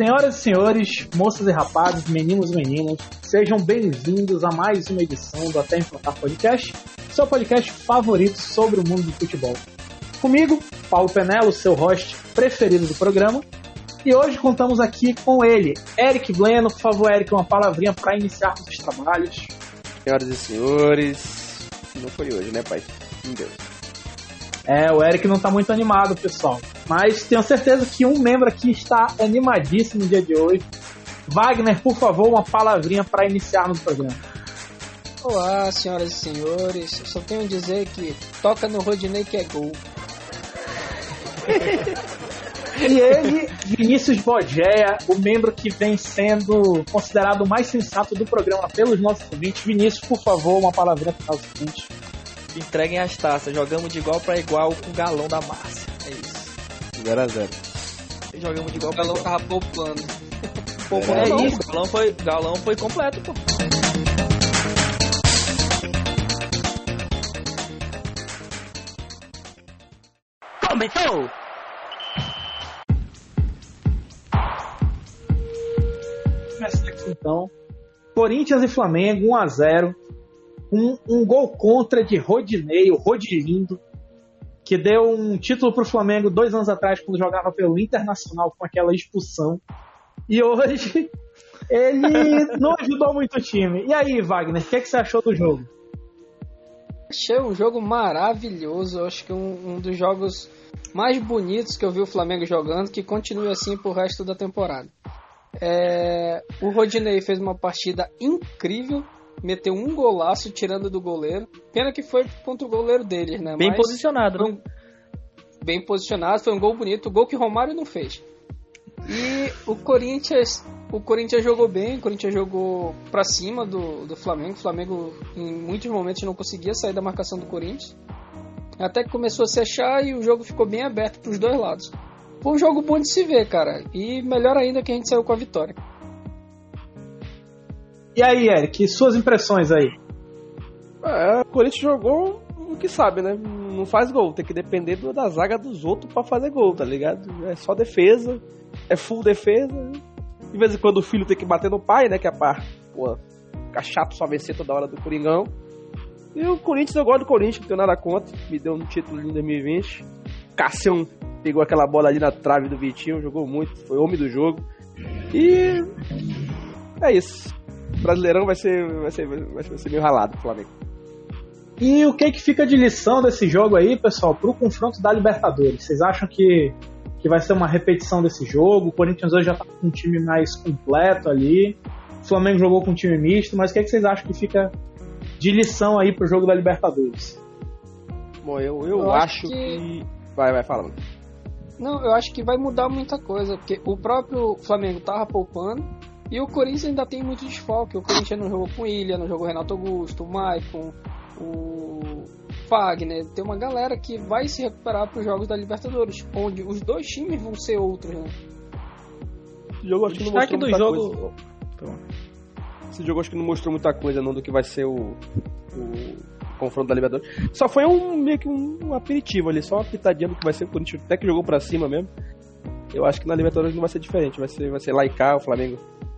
Senhoras e senhores, moças e rapazes, meninos e meninas, sejam bem-vindos a mais uma edição do Até Implantar Podcast, seu podcast favorito sobre o mundo do futebol. Comigo, Paulo Penelo, seu host preferido do programa, e hoje contamos aqui com ele, Eric Bleno. Por favor, Eric, uma palavrinha para iniciarmos os trabalhos. Senhoras e senhores, não foi hoje, né, pai? Meu Deus. É, o Eric não tá muito animado, pessoal. Mas tenho certeza que um membro aqui está animadíssimo no dia de hoje. Wagner, por favor, uma palavrinha para iniciarmos o programa. Olá, senhoras e senhores. Só tenho a dizer que toca no Rodinei que é gol. E ele, Vinícius Bogéia, o membro que vem sendo considerado o mais sensato do programa pelos nossos ouvintes. Vinícius, por favor, uma palavrinha para o seguinte. Entreguem as taças, jogamos de igual para igual com o galão da Márcia. É isso. 0x0. Jogamos de igual O pra galão igual. tava poupando. É não, isso. O galão foi, galão foi completo, pô. Começou! Então. Corinthians e Flamengo 1 a 0 um, um gol contra de Rodinei, o Rodilindo, que deu um título pro Flamengo dois anos atrás, quando jogava pelo Internacional com aquela expulsão. E hoje ele não ajudou muito o time. E aí, Wagner, o que, é que você achou do jogo? Achei um jogo maravilhoso. Acho que um, um dos jogos mais bonitos que eu vi o Flamengo jogando, que continue assim pro resto da temporada. É, o Rodinei fez uma partida incrível, meteu um golaço tirando do goleiro. Pena que foi contra o goleiro deles, né? Bem Mas posicionado, né? um- bem posicionado, foi um gol bonito, gol que o Romário não fez. E o Corinthians, o Corinthians jogou bem, o Corinthians jogou pra cima do, do Flamengo. O Flamengo em muitos momentos não conseguia sair da marcação do Corinthians. Até que começou a se achar e o jogo ficou bem aberto pros dois lados. Foi um jogo bom de se ver, cara. E melhor ainda que a gente saiu com a vitória. E aí, Eric, suas impressões aí? É, o Corinthians jogou o que sabe, né? Não faz gol, tem que depender da zaga dos outros pra fazer gol, tá ligado? É só defesa, é full defesa. De vez em quando o filho tem que bater no pai, né? Que é pra, pô, ficar chato só vencer toda hora do Coringão. E o Corinthians, eu gosto do Corinthians, não tenho nada contra. Me deu um título em 2020. Cassião pegou aquela bola ali na trave do Vitinho, jogou muito, foi homem do jogo. E é isso. Brasileirão vai ser, vai ser, vai ser meio ralado pro Flamengo. E o que que fica de lição desse jogo aí, pessoal, pro confronto da Libertadores? Vocês acham que, que vai ser uma repetição desse jogo? O Corinthians hoje já tá com um time mais completo ali. O Flamengo jogou com um time misto, mas o que, que vocês acham que fica de lição aí pro jogo da Libertadores? Bom, eu, eu, Eu acho acho que... que- Vai, vai, fala. Não, eu acho que vai mudar muita coisa, porque o próprio Flamengo tava poupando e o Corinthians ainda tem muito desfalque. O Corinthians não jogou com o Ilha, não jogou o Renato Augusto, o Maicon, o Fagner. Tem uma galera que vai se recuperar para os jogos da Libertadores, onde os dois times vão ser outros, né? Esse jogo O acho que não destaque mostrou do muita jogo. coisa. Esse jogo acho que não mostrou muita coisa não do que vai ser o, o confronto da Libertadores. Só foi um meio que um, um aperitivo ali, só uma pitadinha do que vai ser o Corinthians, até que jogou pra cima mesmo. Eu acho que na Libertadores não vai ser diferente, vai ser, vai ser cá, o Flamengo, o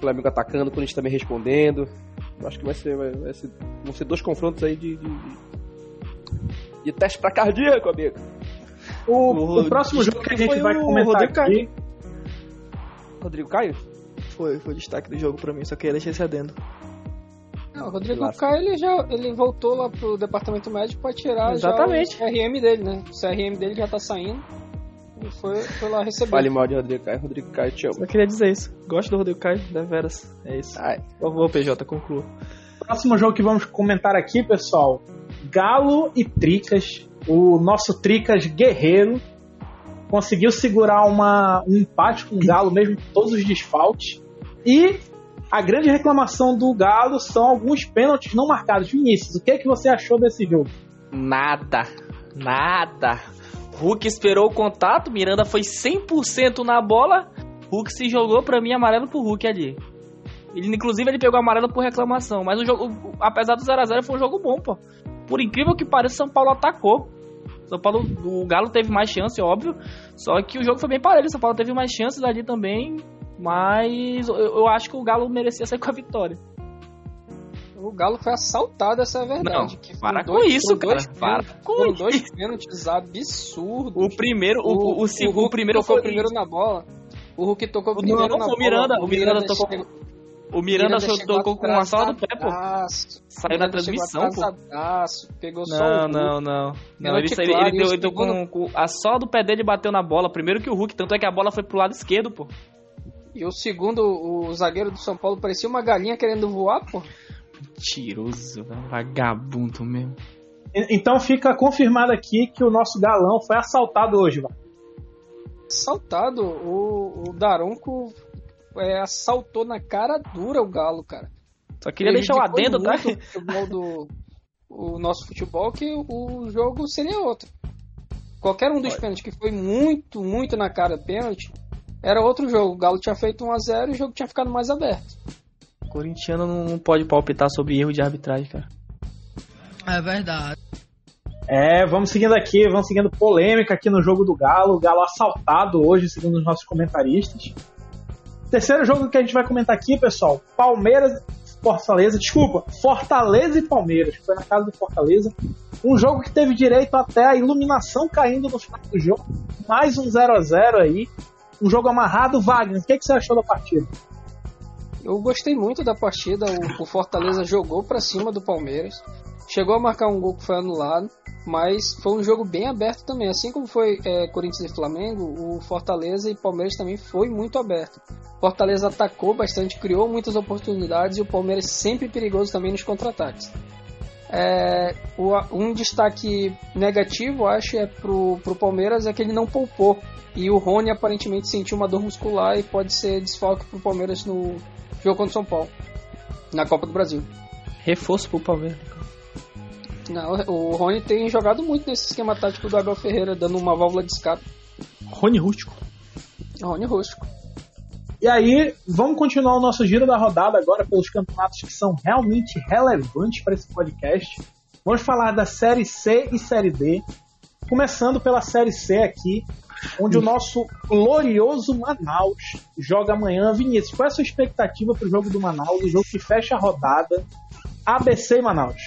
Flamengo atacando, o Corinthians também respondendo. Eu acho que vai ser, vai, vai ser vão ser dois confrontos aí de, de, de, de teste pra cardíaco, amigo. O, O- o próximo jogo que a gente foi vai o comentar Rodrigo aqui. Rodrigo Caio? Foi, foi o destaque do jogo pra mim, só queria deixar esse adendo. Não, o Rodrigo. Caio ele já ele voltou lá pro departamento médico para tirar Exatamente. já o CRM dele, né? O CRM dele já tá saindo. E foi, foi lá receber. Fale mal de Rodrigo Caio, Rodrigo Caio te amo. Só queria dizer isso. Gosto do Rodrigo Caio, deveras. É isso. Ai. Por favor, PJ, conclua. Próximo jogo que vamos comentar aqui, pessoal. Galo e Tricas. O nosso Tricas guerreiro conseguiu segurar uma, um empate com o Galo, mesmo com todos os desfalques. E a grande reclamação do Galo são alguns pênaltis não marcados. Vinícius, o que, é que você achou desse jogo? Nada. Nada. Hulk esperou o contato, Miranda foi 100% na bola. Hulk se jogou pra mim amarelo pro Hulk ali. Ele, inclusive, ele pegou amarelo por reclamação. Mas o jogo, apesar do 0x0, foi um jogo bom, pô. Por incrível que pareça, São Paulo atacou. São Paulo, o Galo teve mais chance, óbvio. Só que o jogo foi bem parelho. São Paulo teve mais chances ali também. Mas eu, eu acho que o Galo merecia sair com a vitória. O Galo foi assaltado, essa é a verdade. Não, que para com isso, foram dois cara. Para com isso. dois pênaltis absurdos. O primeiro, o, o, o, segundo, o Hulk primeiro tocou foi primeiro na bola. O Hulk tocou Não, primeiro não na o bola. Miranda, o Miranda tocou- chegou- O Miranda chegou tocou com a sola do pé, pô. Saiu na Miranda transmissão, pô. Pegou só o Não, Hulk. não, não. Não, ele, saiu- ele, deu, o ele deu com, com a sola do pé dele bateu na bola. Primeiro que o Hulk, tanto é que a bola foi pro lado esquerdo, pô. E o segundo, o zagueiro do São Paulo, parecia uma galinha querendo voar, pô. Mentiroso, velho. vagabundo mesmo. Então fica confirmado aqui que o nosso galão foi assaltado hoje, vai. Assaltado, o, o Daronco é, assaltou na cara dura o Galo, cara. Só queria deixar o adendo, tá? o futebol do o nosso futebol que o jogo seria outro. Qualquer um dos pênaltis que foi muito, muito na cara pênalti, era outro jogo. O Galo tinha feito 1 a 0 e o jogo tinha ficado mais aberto. Corintiano não pode palpitar sobre erro de arbitragem, cara. É verdade. É, vamos seguindo aqui, vamos seguindo polêmica aqui no jogo do Galo. O Galo assaltado hoje, segundo os nossos comentaristas. Terceiro jogo que a gente vai comentar aqui, pessoal: Palmeiras e Fortaleza. Desculpa, Fortaleza e Palmeiras. Foi na casa do Fortaleza. Um jogo que teve direito até a iluminação caindo no final do jogo. Mais um 0 a 0 aí. Um jogo amarrado. Wagner, o que, que você achou da partida? Eu gostei muito da partida. O, o Fortaleza jogou pra cima do Palmeiras. Chegou a marcar um gol que foi anulado. Mas foi um jogo bem aberto também. Assim como foi é, Corinthians e Flamengo, o Fortaleza e Palmeiras também foi muito aberto. Fortaleza atacou bastante, criou muitas oportunidades e o Palmeiras sempre perigoso também nos contra-ataques. É, o- um destaque negativo, acho, é pro, pro Palmeiras é que ele não poupou. E o Rony aparentemente sentiu uma dor muscular e pode ser desfalque pro Palmeiras no jogo contra o São Paulo, na Copa do Brasil. Reforço pro Palmeiras. Não, o Rony tem jogado muito nesse esquema tático do Abel Ferreira, dando uma válvula de escape. Rony Rústico. Rony rústico. E aí, vamos continuar o nosso giro da rodada agora pelos campeonatos que são realmente relevantes para esse podcast. Vamos falar da Série C e Série D. Começando pela Série C aqui, onde o nosso glorioso Manaus joga amanhã. Vinícius, qual é a sua expectativa para o jogo do Manaus, o jogo que fecha a rodada? ABC Manaus.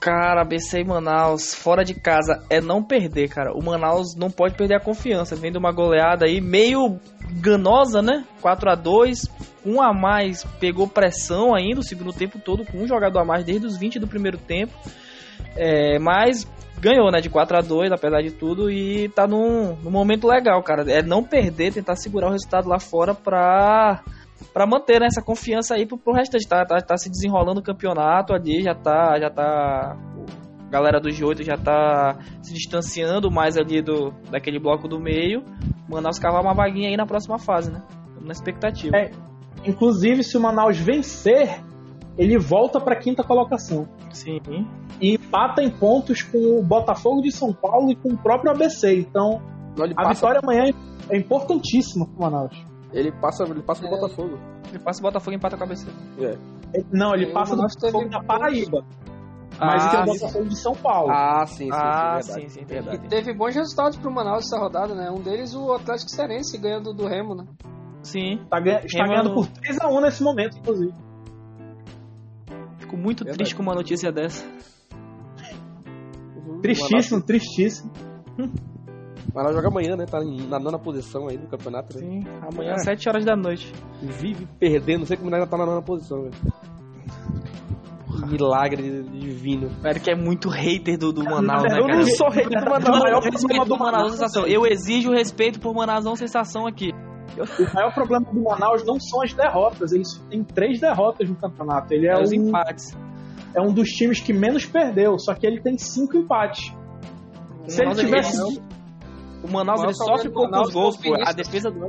Cara, ABC e Manaus, fora de casa, é não perder, cara. O Manaus não pode perder a confiança. Vem de uma goleada aí meio ganosa, né? 4 a 2 um a mais, pegou pressão ainda o segundo tempo todo, com um jogador a mais desde os 20 do primeiro tempo. É, mas ganhou, né? De 4 a 2 apesar de tudo, e tá num, num momento legal, cara. É não perder, tentar segurar o resultado lá fora pra para manter né, essa confiança aí pro, pro restante. Tá, tá, tá se desenrolando o campeonato ali, já tá. Já tá. A galera do G8 já tá se distanciando mais ali do, daquele bloco do meio. Manaus cavar uma vaguinha aí na próxima fase, né? Estamos na expectativa. É. Inclusive, se o Manaus vencer, ele volta para a quinta colocação. Sim. E empata em pontos com o Botafogo de São Paulo e com o próprio ABC. Então, Não, a passa, vitória amanhã é importantíssima pro Manaus. ele passa, ele passa do É. Botafogo. Ele passa o Botafogo e empata a cabeça. Ele- Não, ele E o passa teve Botafogo da pontos. Paraíba. Mas Ah, ele é o. Botafogo de São Paulo. Ah, sim, sim, Ah, sim, verdade, sim, sim, verdade. entendi. Teve bons resultados pro Manaus essa rodada, né? Um deles o Atlético Cearense ganhando do Remo, né? Sim. Tá está Remo- ganhando por 3x1 nesse momento, inclusive. Fico muito Verdade. triste com uma notícia dessa. Uhum. Tristíssimo, tristíssimo. O Manaus joga amanhã, né? Tá na nona posição aí do campeonato, né? Sim. Amanhã É. às 7 horas da noite. Vive perdendo, não sei como ainda tá na nona posição, velho. Milagre divino. Velho, que é muito hater do, do Na Manaus, né, cara? eu não sou hater do O Manaus, maior Eu problema respeito do por Manaus Sensação. Eu exijo respeito por Manaus Sensação aqui. O maior problema do Manaus não são as derrotas. Ele só tem três derrotas no campeonato. Ele é, É os um, empates. é um dos times que menos perdeu, só que ele tem cinco empates. O Se ele Manaus, tivesse. ele- O Manaus O ele sofre poucos Manaus gols, o pô. A defesa do.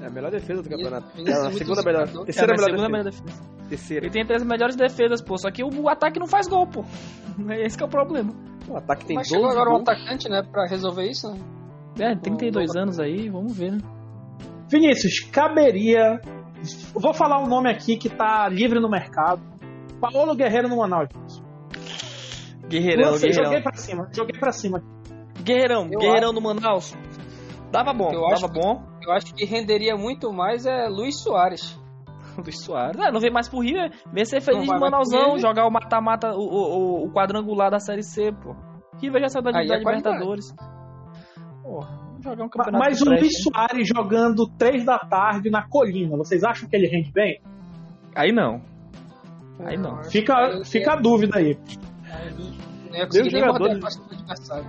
É a melhor defesa do campeonato. Vinícius É a segunda melhor. Terceira é, a melhor segunda melhor defesa. defesa. Terceira. Ele tem entre as melhores defesas, pô. Só que o, o ataque não faz gol, pô. Esse que é o problema. O ataque tem Mas 12 chegou agora um gols. atacante, né? Pra resolver isso, né? É, 32 anos aí, vamos ver, né? Vinícius, caberia. Vou falar um nome aqui que tá livre no mercado. Paulo Guerreiro no Manaus. Guerreirão, Você, guerreirão. joguei pra cima, joguei pra cima. Guerreirão, Eu guerreirão no Manaus. Dava bom, Eu dava acho- bom. eu acho que renderia muito mais é Luiz Soares. Luiz Soares. Ah, não vem mais pro River. Vem ser feliz pro Manausão, jogar o mata-mata, o, o, o quadrangular da Série C, pô. River já saiu da, Aí da é qualidade. Porra, vamos jogar um campeonato Mas que o Luiz? Soares jogando 3 da tarde na colina, vocês acham que ele rende bem? Aí não. Aí não. Fica, Aí- fica a dúvida aí. Não ia conseguir jogador adversário.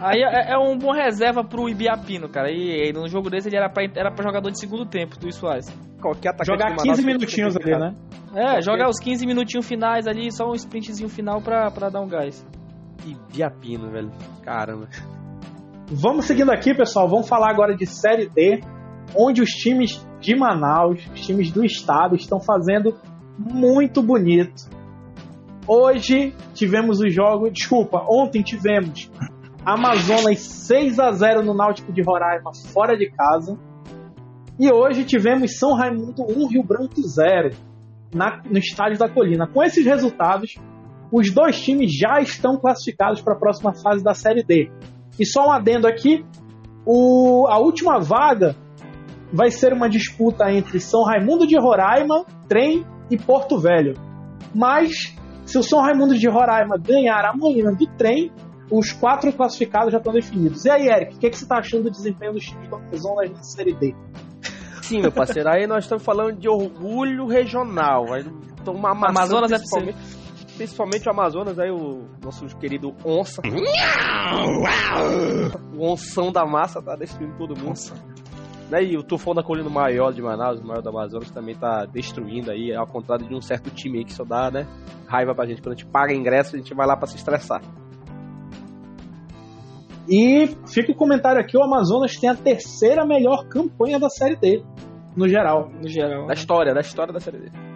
Aí é, é um bom reserva pro Ibiapino, cara. E, e num jogo desse ele era pra, era pra jogador de segundo tempo, do Luiz Soares. Qualquer atacante Jogar do 15 Manaus minutinhos ali, né? É, jogar os 15 minutinhos finais ali, só um sprintzinho final pra, pra dar um gás. E Biapino, velho. Caramba. Vamos seguindo aqui, pessoal. Vamos falar agora de Série D, onde os times de Manaus, os times do estado, estão fazendo muito bonito. Hoje tivemos o jogo, desculpa, ontem tivemos Amazonas 6 a 0 no Náutico de Roraima fora de casa. E hoje tivemos São Raimundo 1 Rio Branco 0 na, no estádio da Colina. Com esses resultados, os dois times já estão classificados para a próxima fase da Série D. E só um adendo aqui: o, a última vaga vai ser uma disputa entre São Raimundo de Roraima, Trem e Porto Velho. Mas, se o São Raimundo de Roraima ganhar amanhã do Trem, os quatro classificados já estão definidos. E aí, Eric, o que, que você está achando do desempenho dos times do Amazonas na Série D? Sim, meu parceiro. Aí nós estamos falando de orgulho regional. Amazonas é principalmente, o Amazonas, aí o nosso querido Onça. o Onção da massa tá destruindo todo mundo. Né? E o Tufão da Colina Maior de Manaus, o maior do Amazonas, também tá destruindo aí, ao contrário de um certo time aí que só dá, né? Raiva pra gente. Quando a gente paga ingresso, a gente vai lá pra se estressar. E fica o comentário aqui: o Amazonas tem a terceira melhor campanha da Série D, no geral. No geral. Da história, da história da Série D.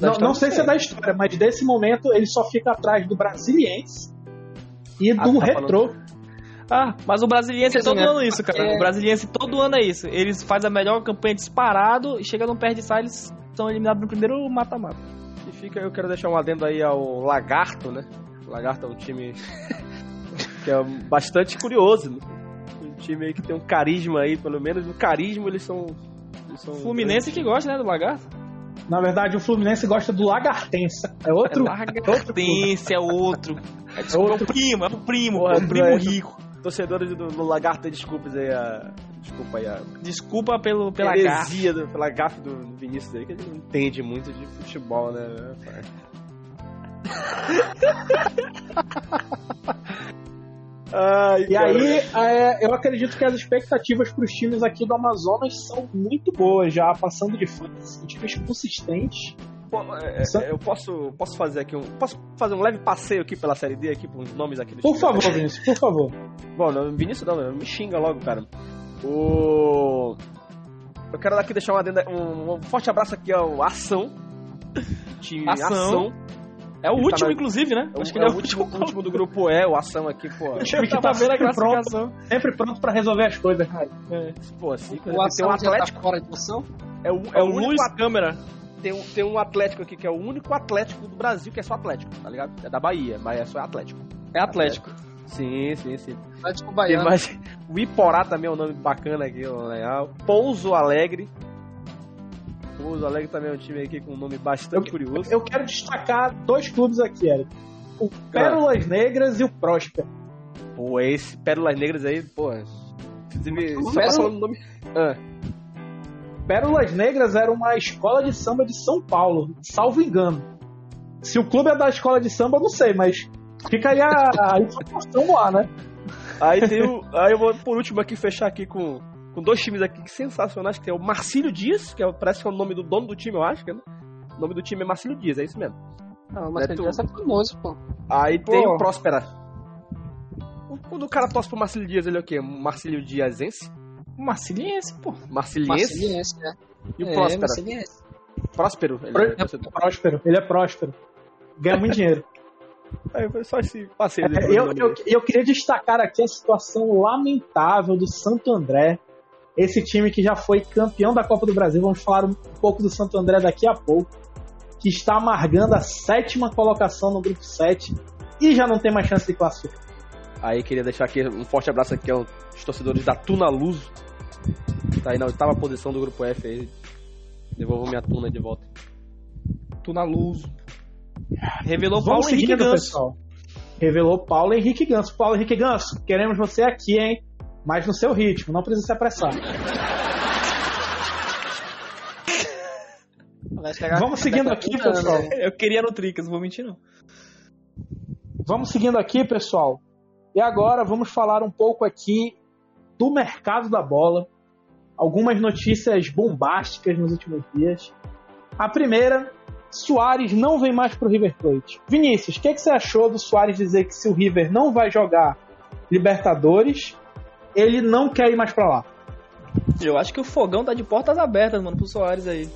Não, não sei se é da história, mas desse momento ele só fica atrás do Brasiliense e Ah, do tá Retrô. Ah, mas o Brasiliense é todo Resumindo, ano isso, cara. é- O Brasiliense todo ano é isso. Eles fazem a melhor campanha disparado e chega no perde sai, eles são eliminados no primeiro mata-mata. E fica, eu quero deixar um adendo aí ao Lagarto, né? O Lagarto é um time que é bastante curioso. Né? Um time aí que tem um carisma aí, pelo menos no carisma eles são. Eles são Fluminense que gosta, né, do Lagarto. Na verdade, o Fluminense gosta do Lagartense. É outro. Lagartense é outro. É, desculpa, é o primo, é o primo, Porra, é o primo é. rico. Torcedores do, do Lagarto, desculpas aí a. Desculpa aí a. Desculpa pelo, pela gafe. do, pela gafe do Vinícius aí, que ele não entende muito de futebol, né? Ai, E aí, é, eu acredito que as expectativas para os times aqui do Amazonas são muito boas, já passando de. São times consistentes. Pô, é, é, eu posso, posso fazer aqui um. Posso fazer um leve passeio aqui pela série D aqui, com os nomes aqui dos Por favor, Vinícius, por favor. Bom, não, Vinícius não, me xinga logo, cara. O. Eu quero aqui deixar um, adendo- um, um forte abraço aqui ao Ação. Time Ação. Ação. É o Ele tá último, na- inclusive, né? É o, Acho que é ele o é o último, último. o último do grupo é, o Ação aqui, pô. O time que tá vendo a sempre pronto, classificação. sempre pronto para resolver as coisas, cara. Pô, assim, O tem um Ação já Atlético. tá fora de noção? É o, É é o o único at- Câmera. tem, um, tem um Atlético aqui que é o único Atlético do Brasil que é só Atlético, tá ligado? É da Bahia, mas é só Atlético. É Atlético. Sim, sim, sim. Atlético Baiano. mais. O Iporá também é um nome bacana aqui, legal. Pouso Alegre. Pouso Alegre também é um time aqui com um nome bastante curioso. Eu quero destacar dois clubes aqui, Eric. O Pérolas Negras e o Próspero. Pô, esse Pérolas Negras aí, pô. Inclusive, só Pérola- falando o nome. Ah, Pérolas Negras era uma escola de samba de São Paulo, salvo engano. Se o clube é da escola de samba, eu não sei, mas fica aí a, a informação lá, né? Aí tem o. Aí eu vou por último aqui fechar aqui com, com dois times aqui sensacionais, que tem o Marcílio Dias, que é, parece que é o nome do dono do time, eu acho, que é, né? O nome do time é Marcílio Dias, é isso mesmo. Não, mas É tu. é famoso, pô. Aí Pô. tem o Próspera. Quando o cara torce pro Marcílio Dias, ele é o quê? Marcílio Diazense? Marciliense, pô. Marciliense? Marciliense, né? E o É, Próspera? Marciliense. Próspero? Ele Pró- é torcedor. Próspero, ele é próspero. Ganha muito dinheiro. Aí foi só esse passeio. É, eu, eu, eu queria destacar aqui a situação lamentável do Santo André. Esse time que já foi campeão da Copa do Brasil. Vamos falar um pouco do Santo André daqui a pouco. Que está amargando a sétima colocação no grupo 7 e já não tem mais chance de classificar. Aí queria deixar aqui um forte abraço aqui aos torcedores da Tuna Luso. Saí na oitava posição do grupo F aí. Devolvo minha tuna de volta. Tu na luz. Revelou Vamos Paulo Henrique Ganso. pessoal. Revelou Paulo Henrique Ganso. Paulo Henrique Ganso, queremos você aqui, hein? Mas no seu ritmo, não precisa se apressar. Vamos seguindo aqui, pessoal. né? Eu queria no Tricas, não vou mentir não. Vamos seguindo aqui, pessoal. E agora vamos falar um pouco aqui do mercado da bola. Algumas notícias bombásticas nos últimos dias. A primeira, Soares não vem mais pro River Plate. Vinícius, o que, que você achou do Soares dizer que se o River não vai jogar Libertadores, ele não quer ir mais pra lá? Eu acho que o fogão tá de portas abertas, mano, pro Soares aí.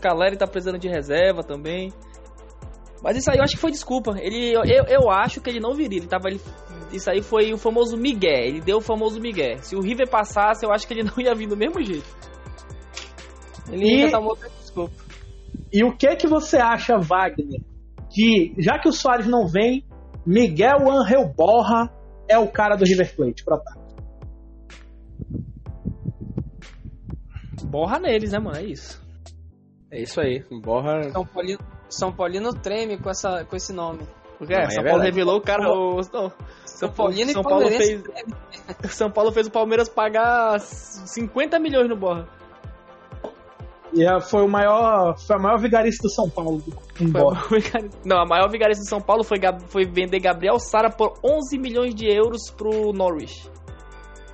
Caleri tá precisando de reserva também. Mas isso aí eu acho que foi desculpa. Ele, eu, eu acho que ele não viria. Ele tava, ele, isso aí foi o famoso Miguel. Ele deu o famoso Miguel. Se o River passasse, eu acho que ele não ia vir do mesmo jeito. Ele E- ainda tá mostrando desculpa. E o que que você acha, Wagner, que já que o Soares não vem, Miguel Angel Borra é o cara do River Plate pro ataque? Borra neles, né, mano? É isso. É isso aí. Borra. São Paulino, São Paulino treme com, essa, com esse nome. Porque Não, é, é São Paulo verdade. revelou o cara. O, não, São, São Paulino São e Paulo fez. São Paulo fez o Palmeiras pagar 50 milhões no Borra. E é- foi o maior, foi a maior vigarista do São Paulo. Embora. Não, a maior vigarista de São Paulo foi, foi vender Gabriel Sara por 11 milhões de euros pro Norwich.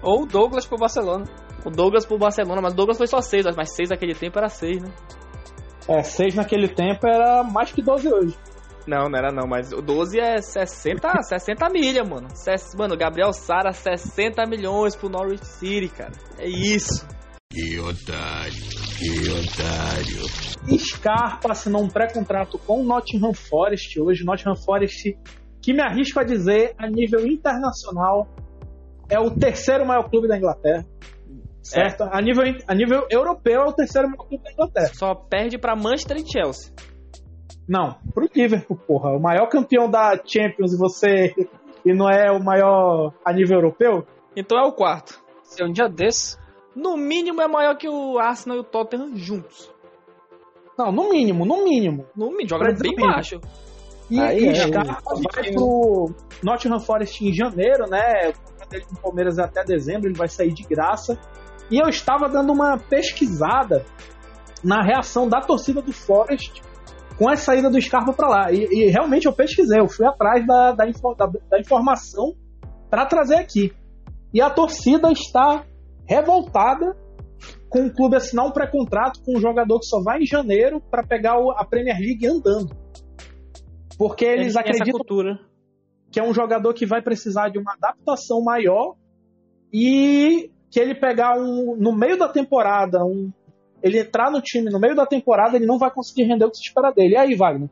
Ou Douglas pro Barcelona. O Douglas pro Barcelona, mas o Douglas foi só 6, mas 6 naquele tempo era 6, né? É, seis naquele tempo era mais que 12 hoje. Não, não era não, mas o 12 é 60, 60 milha, mano. Mano, Gabriel Sara, 60 milhões pro Norwich City, cara. É isso. Scarpa assinou um pré-contrato com o Nottingham Forest hoje. Nottingham Forest, que me arrisco a dizer, a nível internacional, é o terceiro maior clube da Inglaterra. Certo? A, nível, a nível europeu é o terceiro maior clube da Inglaterra. Só perde pra Manchester e Chelsea. Não, pro Liverpool, porra. O maior campeão da Champions e você. E não é o maior a nível europeu? Então é o quarto. Se um dia desse. No mínimo é maior que o Arsenal e o Tottenham juntos. Não, no mínimo, no mínimo. No mínimo, joga bem o mínimo. baixo. E, Aí é, Scarpa vai pro Nottingham Forest em janeiro, né? O contrato dele com o Palmeiras é até dezembro, ele vai sair de graça. E eu estava dando uma pesquisada na reação da torcida do Forest com a saída do Scarpa para lá. E, e realmente eu pesquisei, eu fui atrás da, da, da- da informação para trazer aqui. E a torcida está revoltada com o clube assinar um pré-contrato com um jogador que só vai em janeiro para pegar o- a Premier League andando. Porque eles essa acreditam que é um jogador que vai precisar de uma adaptação maior e que ele pegar um no meio da temporada, um, ele entrar no time no meio da temporada, ele não vai conseguir render o que se espera dele. E aí, Wagner?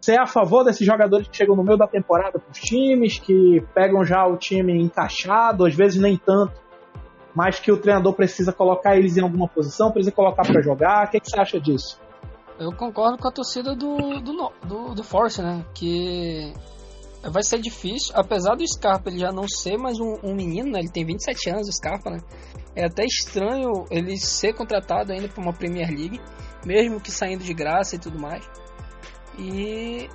Você é a favor desses jogadores que chegam no meio da temporada para os times, que pegam já o time encaixado, às vezes nem tanto, mas que o treinador precisa colocar eles em alguma posição, precisa colocar para jogar? O que, que você acha disso? Eu concordo com a torcida do, do, do, do Force, né? Que vai ser difícil, apesar do Scarpa ele já não ser mais um, um menino, né? Ele tem 27 anos, o Scarpa, né? É até estranho ele ser contratado ainda para uma Premier League, mesmo que saindo de graça e tudo mais. E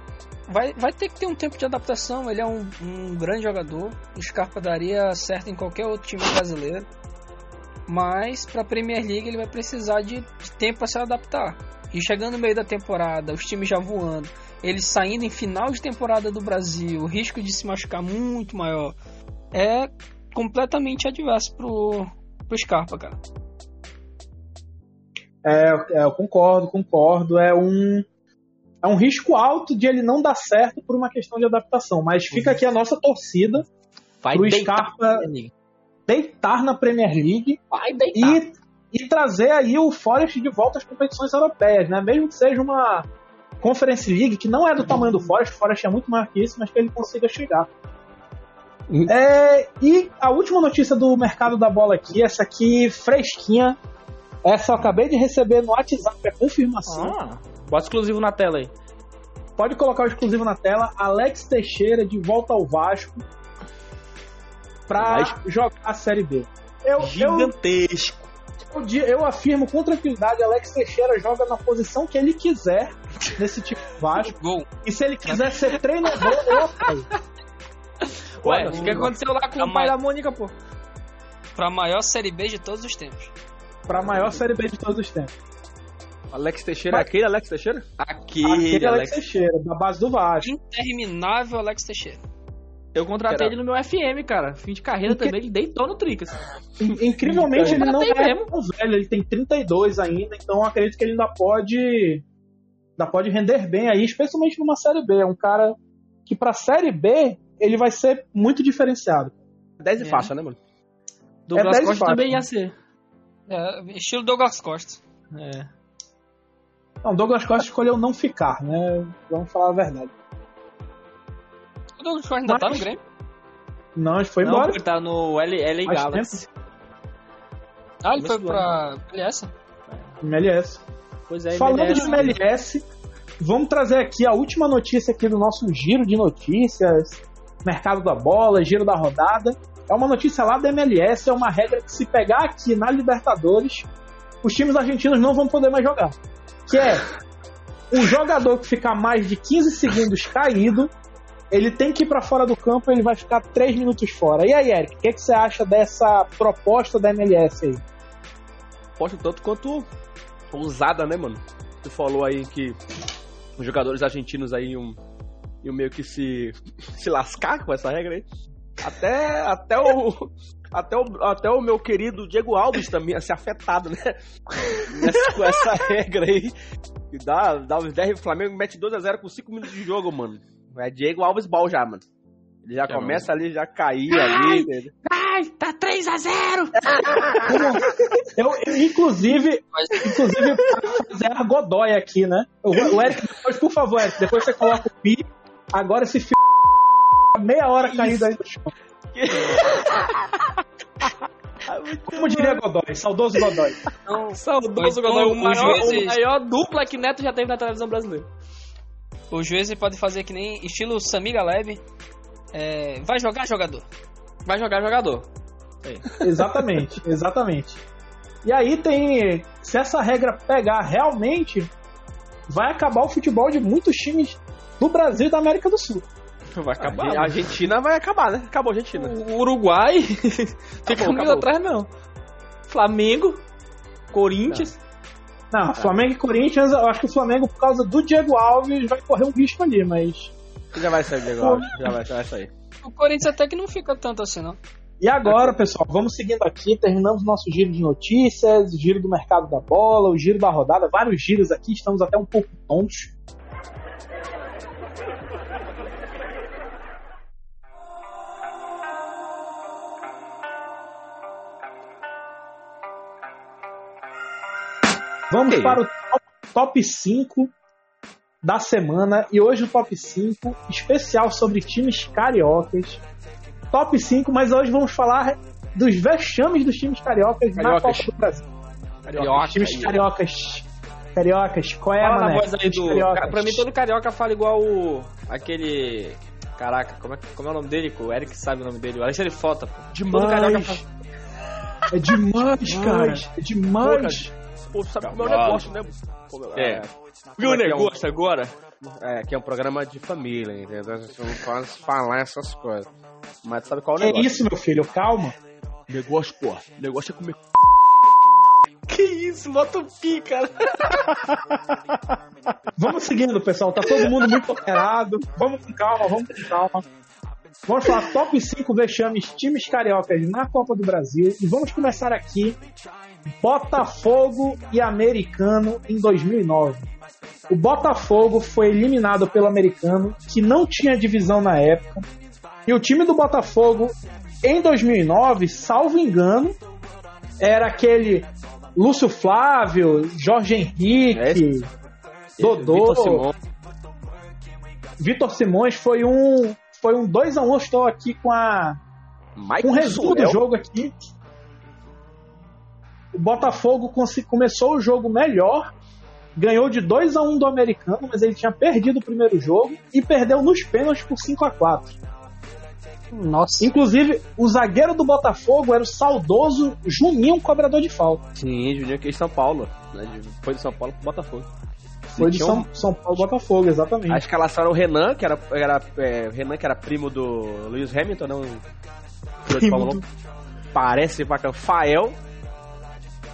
vai, vai ter que ter um tempo de adaptação. Ele é um, um grande jogador. O Scarpa daria certo em qualquer outro time brasileiro. Mas para a Premier League ele vai precisar de, de tempo para se adaptar. E chegando no meio da temporada, os times já voando, eles saindo em final de temporada do Brasil, o risco de se machucar muito maior, é completamente adverso pro, pro Scarpa, cara. É, é, eu concordo, concordo. É um, é um risco alto de ele não dar certo por uma questão de adaptação. Mas fica aqui a nossa torcida Vai pro deitar. Scarpa deitar na Premier League Vai deitar. e, e trazer aí o Forest de volta às competições europeias, né? Mesmo que seja uma Conference League que não é do tamanho do Forest, o Forest é muito maior que isso, mas que ele consiga chegar. Uhum. É, e a última notícia do mercado da bola aqui, essa aqui fresquinha, essa eu acabei de receber no WhatsApp, é confirmação. Ah, bota exclusivo na tela aí. Pode colocar o exclusivo na tela. Alex Teixeira de volta ao Vasco pra jogar a Série B. Eu, Gigantesco. Eu, eu afirmo com tranquilidade, Alex Teixeira joga na posição que ele quiser nesse tipo de Vasco. Gol. E se ele quiser ser treinador, eu apoio. Ué, Olha, o que aconteceu lá com a o pai mãe- da Mônica, pô? Pra maior Série B de todos os tempos. Pra maior Série B de todos os tempos. Alex Teixeira é aquele Alex Teixeira? Aquele, Aquele Alex Alex. Teixeira, da base do Vasco. Interminável Alex Teixeira. Eu contratei Era- ele no meu FM, cara. Fim de carreira quê? também, ele deitou no Tricas. In- Incrivelmente, ele não é mesmo. tão velho, ele tem 32 ainda, então eu acredito que ele ainda pode ainda pode render bem aí, especialmente numa Série B. É um cara que pra Série B ele vai ser muito diferenciado. 10 e É. faixa, né, mano? Douglas 10 Costa fácil. também ia ser. É, estilo Douglas Costa. É. Não, Douglas Costa escolheu não ficar, né? Vamos falar a verdade. O Douglas Costa ainda Mas- tá no Grêmio. Não, ele foi Não, embora. porque tá no L, LA Faz Galaxy. Ah, ele foi pra LS? MLS. Pois é, Falando MLS. de MLS, vamos trazer aqui a última notícia aqui do nosso giro de notícias, mercado da bola, giro da rodada. É uma notícia lá da MLS, é uma regra que se pegar aqui na Libertadores, os times argentinos não vão poder mais jogar. Que é um jogador que ficar mais de 15 segundos caído, ele tem que ir pra fora do campo, ele vai ficar 3 minutos fora. E aí, Eric, o que, que você acha dessa proposta da MLS aí? Poxa, tanto quanto ousada, né, mano? Tu falou aí que os jogadores argentinos aí iam, iam meio que se, se lascar com essa regra aí. Até, até, o, até, o, até o meu querido Diego Alves também ia ser afetado, né? Nessa- com essa regra aí. E dá, dá os 10 o Flamengo mete 2x0 com 5 minutos de jogo, mano. É Diego Alves ball já, mano. Ele já Que começa ali, já cair ali. entendeu? Ai, tá 3x0! Eu, eu, inclusive, inclusive, fazer a Godoy aqui, né? O, o Eric, depois, por favor, Eric, depois você coloca o pi. Agora esse filho meia hora caído aí no chão. Como diria Godoy, saudoso Godoy. Saudoso Então, Godoy, o maior, juízes- o maior dupla que Neto já teve na televisão brasileira. O juiz pode fazer que nem estilo Samiga Leve. É, vai jogar, jogador. Vai jogar jogador. Exatamente, exatamente. E aí tem. Se essa regra pegar realmente, vai acabar o futebol de muitos times do Brasil e da América do Sul. Vai acabar. A Argentina vai acabar, né? Acabou a Argentina. O Uruguai fica Acabou, muito acabou. atrás, não. Flamengo, Corinthians. Não, Flamengo e Corinthians, eu acho que o Flamengo, por causa do Diego Alves, vai correr um risco ali, mas. Já vai sair, Diego Alves. Já vai, já vai sair. O Corinthians até que não fica tanto assim, não. E agora, pessoal, vamos seguindo aqui, terminamos nosso giro de notícias, giro do mercado da bola, o giro da rodada, vários giros aqui, estamos até um pouco tontos. Vamos para o top, top 5 da semana e hoje o top 5 especial sobre times cariocas. Top 5, mas hoje vamos falar dos vexames dos times cariocas, na Cariocas. Copa do Brasil. Carioca. Os times cariocas. Cariocas, qual é, Fala na mané? voz aí do. cariocas. Pra mim, todo carioca fala igual o. aquele. Caraca, como é, como é o nome dele? O Eric sabe o nome dele. O Alexandre Fota, pô. Todo carioca fala. Demais. É demais, cara. É demais. Pô, sabe como é o negócio, né? Pô, É. Viu o Aqui é um- negócio agora? É, aqui é um programa de família, entendeu? A gente não pode falar essas coisas. Mas sabe qual é o É negócio? isso, meu filho, calma. Negócio, pô. Negócio é comer Que isso, bota o pi, cara. Vamos seguindo, pessoal. Tá todo mundo muito alterado. Vamos com calma, vamos com calma. Vamos falar top 5 vexames times cariocas na Copa do Brasil. E vamos começar aqui. Botafogo e Americano em 2009. O Botafogo foi eliminado pelo Americano, que não tinha divisão na época. E o time do Botafogo, em 2009, salvo engano, era aquele Lúcio Flávio, Jorge Henrique, Dodô. Vitor Simão. Vitor Simões foi um foi um 2 a 1 eu estou aqui com a Michael um resumo do Sorel. jogo aqui. O Botafogo começou o jogo melhor, ganhou de 2 a 1 do americano, mas ele tinha perdido o primeiro jogo e perdeu nos pênaltis por 5 a 4. Nossa. Inclusive, o zagueiro do Botafogo era o saudoso Juninho Cobrador de Falta. Sim, Juninho aqui em São Paulo. Né? de- Foi de São Paulo pro Botafogo. Foi de São, um- São Paulo Botafogo, exatamente. A escalação era o Renan, que era, era é, o Renan, que era primo do Lewis Hamilton, não? Fórmula 1. Parece bacana. Fael,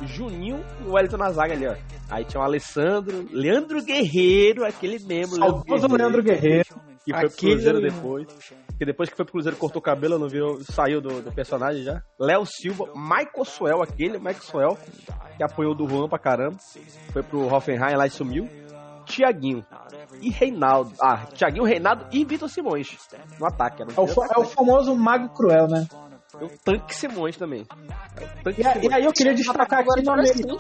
Juninho e o Wellington na zaga ali, ó. Aí tinha o Alessandro, Leandro Guerreiro, aquele mesmo. Saudoso Leandro Guerreiro. Que foi pro Aquele- Cruzeiro depois. Que depois que foi pro Cruzeiro cortou o cabelo, não virou, saiu do, do personagem já. Léo Silva, Michael Suel, aquele Michael Suel, que apoiou do Juan pra caramba. Foi pro Hoffenheim lá e sumiu. Tiaguinho e Reinaldo. Ah, Tiaguinho, Reinaldo e Vitor Simões no ataque. Era um É o, é o famoso Mago Cruel, né? o Tanque Simões também. É Tanque E, Simões. e aí eu queria destacar aqui no americano.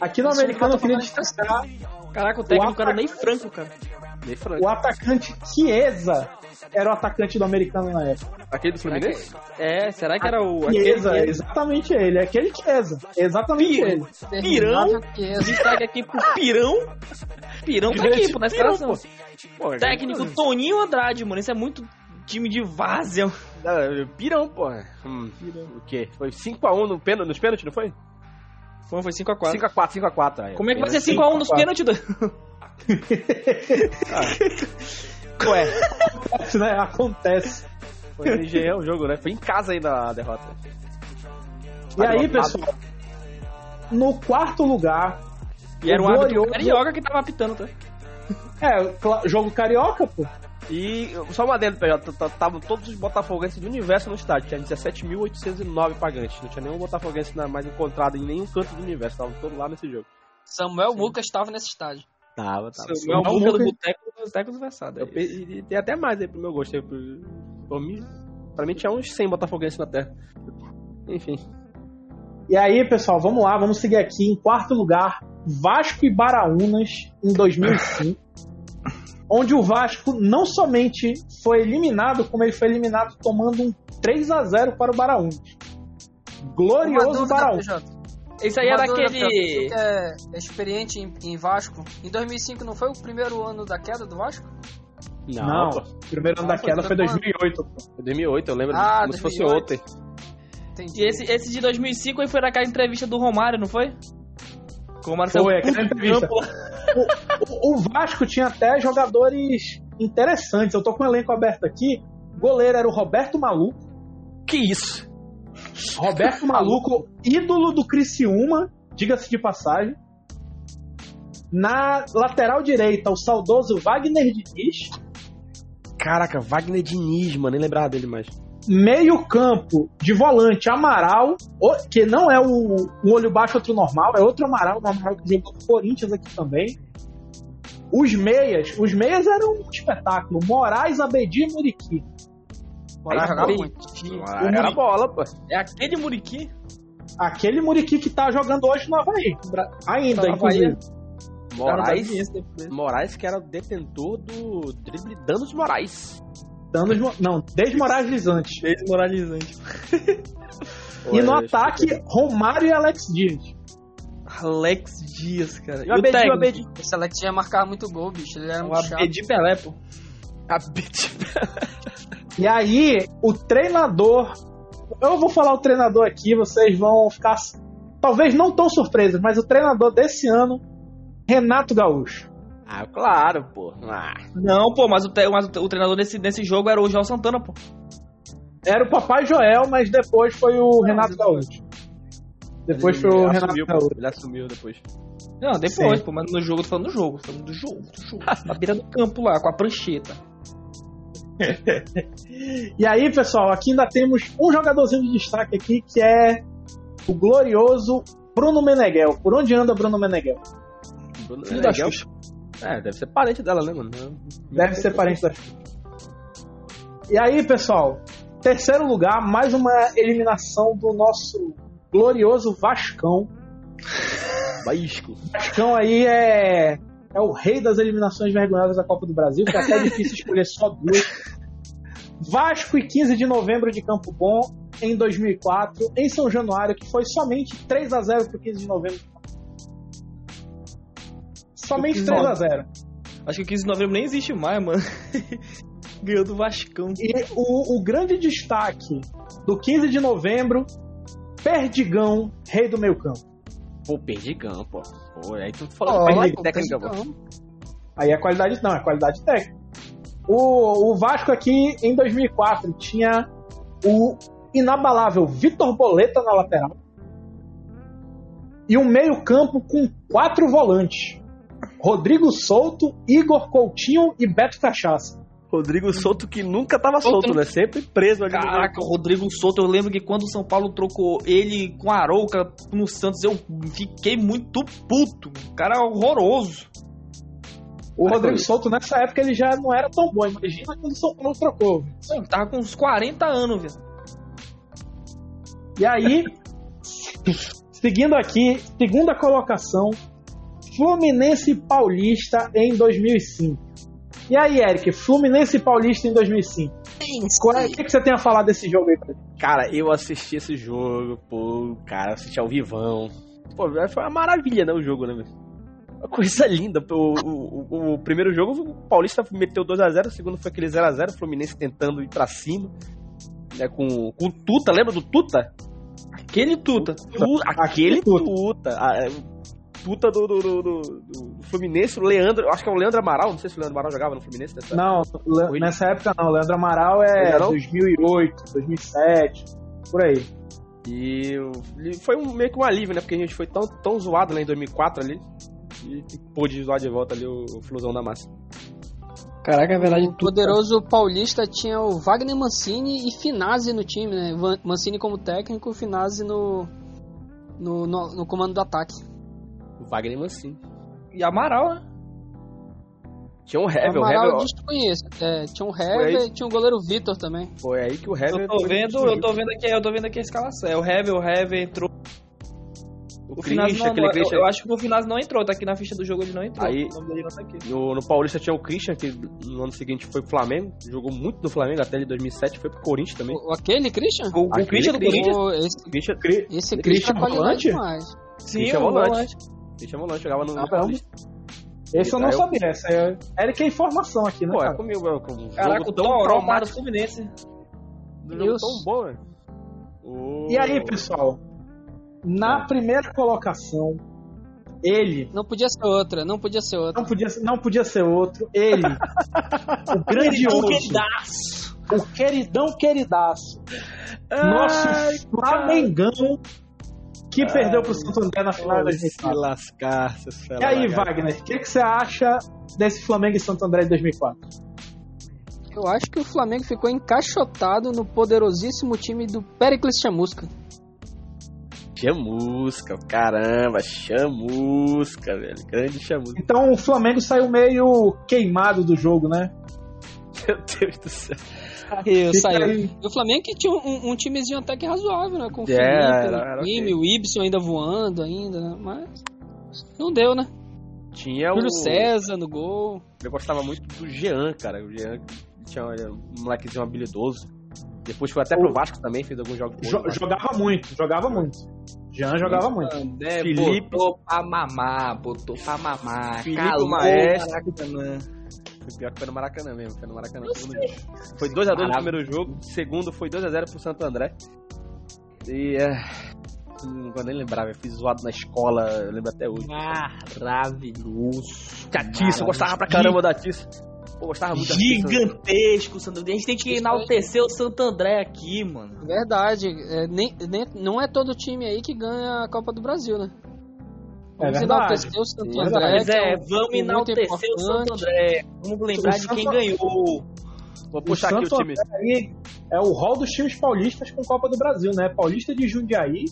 Aqui no americano eu queria destacar Caraca, o técnico O era o Ney Franco, cara. Ney Franco. o atacante Chiesa. Era o atacante do americano na época. Aquele do Fluminense? É, será que era o. aquele Chiesa, que- exatamente ele. Aquele Chiesa. Exatamente ele. Pirão? Que Destaque aqui pro Pirão. Pirão tá aqui, pô, na Pirão, escalação. Pô, Técnico Toninho Andrade, mano. Isso é muito time de várzea. Ah, Pirão, porra. Hum, O quê? Foi 5x1 no pênalti, nos pênaltis, não foi? Foi, foi 5x4. 5x4, 5x4. aí. Como é que vai ser Sim, 5x1 nos 5 a 4. pênaltis? do- Ué, Isso, né? Acontece. foi no Engenhão o jogo, né? Foi em casa ainda a derrota. E aí, pessoal, no quarto lugar, E era um o árbitro glorioso- carioca que tava apitando, tá? É, jogo carioca, pô. E só uma adendo, PJ, t- estavam todos os botafoguenses do universo no estádio. Tinha 17.809 pagantes. Não tinha nenhum botafoguense mais encontrado em nenhum canto do universo. Estavam todos lá nesse jogo. Samuel Lucas estava nesse estádio. Tava, tava. Samuel Samuel Muca do Boteco do Boteco do Versado. é e tem até mais aí pro meu gosto. aí, pro- Por mim, pra mim tinha uns 100 botafoguenses na terra. Enfim. E aí, pessoal, vamos lá, vamos seguir aqui. Em quarto lugar, Vasco e Baraunas em 2005. onde o Vasco não somente foi eliminado, como ele foi eliminado tomando um 3 a 0 para o Baraunas. Glorioso Baraunas. Isso aí era aquele. É experiente em, em Vasco. Em 2005 não foi o primeiro ano da queda do Vasco? Não, pô. o primeiro ano Não, da queda foi foi 2008. pô. Foi 2008, eu lembro Ah, como se fosse 2008. ontem. Entendi. E esse, esse de 2005 aí foi naquela entrevista do Romário, não foi? O Romário Foi, saiu aquela entrevista. O, o Vasco tinha até jogadores interessantes. Eu tô com o elenco aberto aqui. O goleiro era o Roberto Maluco. Que isso? Roberto Maluco, ídolo do Criciúma, diga-se de passagem. Na lateral direita, o saudoso Wagner Diniz. Caraca, Wagner Diniz, mano. Nem lembrava dele mais. Meio campo de volante Amaral, que não é o, olho baixo outro normal, é outro Amaral, o Amaral que jogou Corinthians aqui também. Os meias, os meias eram um espetáculo. Moraes, Abedi e Muriqui. Aí, jogava muito. Ah, era bola, pô. É aquele Muriqui? Aquele Muriqui que tá jogando hoje no Havaí. Ainda, Tá inclusive. Havaí. Moraes, Moraes que era o detentor do drible Danos Moraes. Danos mo- não, desmoralizante. Desmoralizante. E no ataque, Romário e Alex Dias. Alex Dias, cara. E o Abedi, o Abedi. Esse Alex ia marcar muito gol, bicho. Ele era O muito chato. Abedi Pelé, pô. Abedi. E aí, o treinador. Eu vou falar o treinador aqui, vocês vão ficar. Talvez não tão surpresos, mas o treinador desse ano, Renato Gaúcho. Ah, claro, pô. Ah, Não, pô, mas o, mas o treinador desse, desse jogo era o João Santana, pô. Era o Papai Joel, mas depois foi o Renato Gaúcho. Depois foi o ele Renato assumiu, pô. Gaúcho. Ele assumiu depois. Não, depois, Sim. pô, mas no jogo, tô falando do jogo, tô falando do jogo, do jogo. Na beira do campo lá, com a prancheta. E aí, pessoal, aqui ainda temos um jogadorzinho de destaque aqui que é o glorioso Bruno Meneghel. Por onde anda Bruno Meneghel? Bruno Filho da Meneghel. Xuxa. É, deve ser parente dela, né, mano? Deve ser parente da Xuxa. E aí, pessoal, terceiro lugar, mais uma eliminação do nosso glorioso Vascão. Baísco. Vascão aí é, é o rei das eliminações vergonhosas da Copa do Brasil, que é até difícil escolher só duas. Vasco e 15 de novembro de Campo Bom, em 2004, em São Januário, que foi somente 3 a 0 pro 15 de novembro. Somente 3 a 0 Acho que o 15 de novembro nem existe mais, mano. Ganhou do Vascão. E o, o grande destaque do 15 de novembro, Perdigão, rei do meio campo. Pô, Perdigão, pô. Pô, aí tu falou oh, mas- técnica, pô. Aí é qualidade, não, é qualidade técnica. O, o Vasco aqui em 2004 tinha o inabalável Vitor Boleta na lateral e um meio-campo com quatro volantes: Rodrigo Souto, Igor Coutinho e Beto Cachaça. Rodrigo Souto que nunca tava solto, né? Sempre preso ali. Caraca, o Rodrigo Souto, eu lembro que quando o São Paulo trocou ele com a Arouca no Santos, eu fiquei muito puto. O cara é horroroso. O Mas Rodrigo foi- Souto nessa época ele já não era tão bom. Imagina quando o São Paulo trocou. Ele tava com uns 40 anos, velho. E aí, seguindo aqui, segunda colocação, Fluminense Paulista em 2005. E aí, Eric, Fluminense Paulista em 2005. Qual é- O que, que você tem a falar desse jogo aí? pra gente? Cara, eu assisti esse jogo, pô, cara, assisti ao vivão. Pô, foi uma maravilha, né, o jogo, né, velho? Uma coisa linda. O, o, o- o primeiro jogo, o Paulista meteu 2x0, o segundo foi aquele 0x0, o Fluminense tentando ir pra cima. Né, com, com o Tuta, lembra do Tuta? Aquele tuta. Tu- aquele Tuta. Tuta. a- é, Tuta do, do, do- do Fluminense, o Leandro, acho que é o Leandro Amaral, não sei se o Leandro Amaral jogava no Fluminense nessa Não, Le- Corrida. nessa época não. Leandro Amaral é Ainda não? 2008, 2007, por aí. E o- foi um, meio que um alívio, né? Porque a gente foi tão, tão zoado lá em 2004 ali. E pôde zoar de volta ali o, o Flusão da Massa. Caraca, é verdade. O poderoso paulista tinha o Wagner Mancini e Finazzi no time, né? Mancini como técnico, Finazzi no, no, no, no comando do ataque. O Wagner Mancini. E Amaral, né? Tinha um Hever, o Amaral Hever, eu desconheço. É, tinha um Hever e tinha o goleiro Vitor também. foi aí que o Hever... Eu tô vendo, eu tô vendo aqui, eu tô vendo aqui a escalação. É o Hever, o Hever entrou. O O não, aquele eu, Christian... eu acho que o Finazzi não entrou, tá aqui na ficha do jogo ele não entrou. Aí- o nome dele não tá aqui. No, no Paulista tinha o Christian, que no ano seguinte foi pro Flamengo. Jogou muito no Flamengo, até ele em 2007. Foi pro Corinthians também. O, aquele Christian? O, o Aquele Christian do. Corinthians? Esse, Christian, esse Christian Christian é qualidade volante? demais. Sim, Christian o volante. volante. Christian Volante, jogava no, no Caramba. Paulista. Esse eu não eu- sabia. Essa é... Eric é informação aqui, né, Pô, é cara? comigo, é, com Caraca, o Toró para o traumático, Fluminense. um jogo tão bom, velho. O- E aí, pessoal? Na É. primeira colocação, ele Não podia ser outra, não podia ser outra. não podia, ser- não podia ser outro, ele, o grandioso, Queridaço. o queridão queridaço, Ai, nosso Flamengão, que perdeu pro Santo André na final de se 2004. lascar, E aí, Wagner, o que, que você acha desse Flamengo e Santo André de 2004? Eu acho que o Flamengo ficou encaixotado no poderosíssimo time do Pericles Chamusca. Chamusca, caramba, chamusca, velho. Grande chamusca. Então o Flamengo saiu meio queimado do jogo, né? Meu Deus do céu. Eu Fica saiu. E o Flamengo que tinha um, um timezinho até que razoável, né? Com o É, Felipe era- era time, o Ibson ainda voando ainda, né? Mas não deu, né? Tinha Júlio o. César no gol. Eu gostava muito do Jean, cara. O Jean tinha olha, um molequezinho habilidoso. Depois foi até pro Vasco também, fez alguns jogos. Jo- jogava muito, jogava muito. Jean jogava muito. André Felipe. botou pra mamar, botou pra mamar. Felipe calou Maestro. o Maracanã. Foi pior que foi no Maracanã mesmo. Foi no Maracanã. Foi 2x2 no primeiro jogo. Segundo foi 2x0 pro Santo André. E. É... Não vou nem lembrar, eu fiz zoado na escola, eu lembro até hoje. Maravilhoso. Tiatíssimo, eu gostava pra caramba da Tiça. Pô, gostava muito. Gigantesco, Santo André. A gente tem que enaltecer o Santo André aqui, mano. Verdade. É, nem, nem- não é todo time aí que ganha a Copa do Brasil, né? É Vamos verdade. enaltecer o Santo André. É, um vamos time enaltecer o. Santo André. Vamos lembrar O de quem Santo- ganhou. Vou puxar aqui os Santo times. André aí é o rol dos times paulistas com Copa do Brasil, né? Paulista de Jundiaí,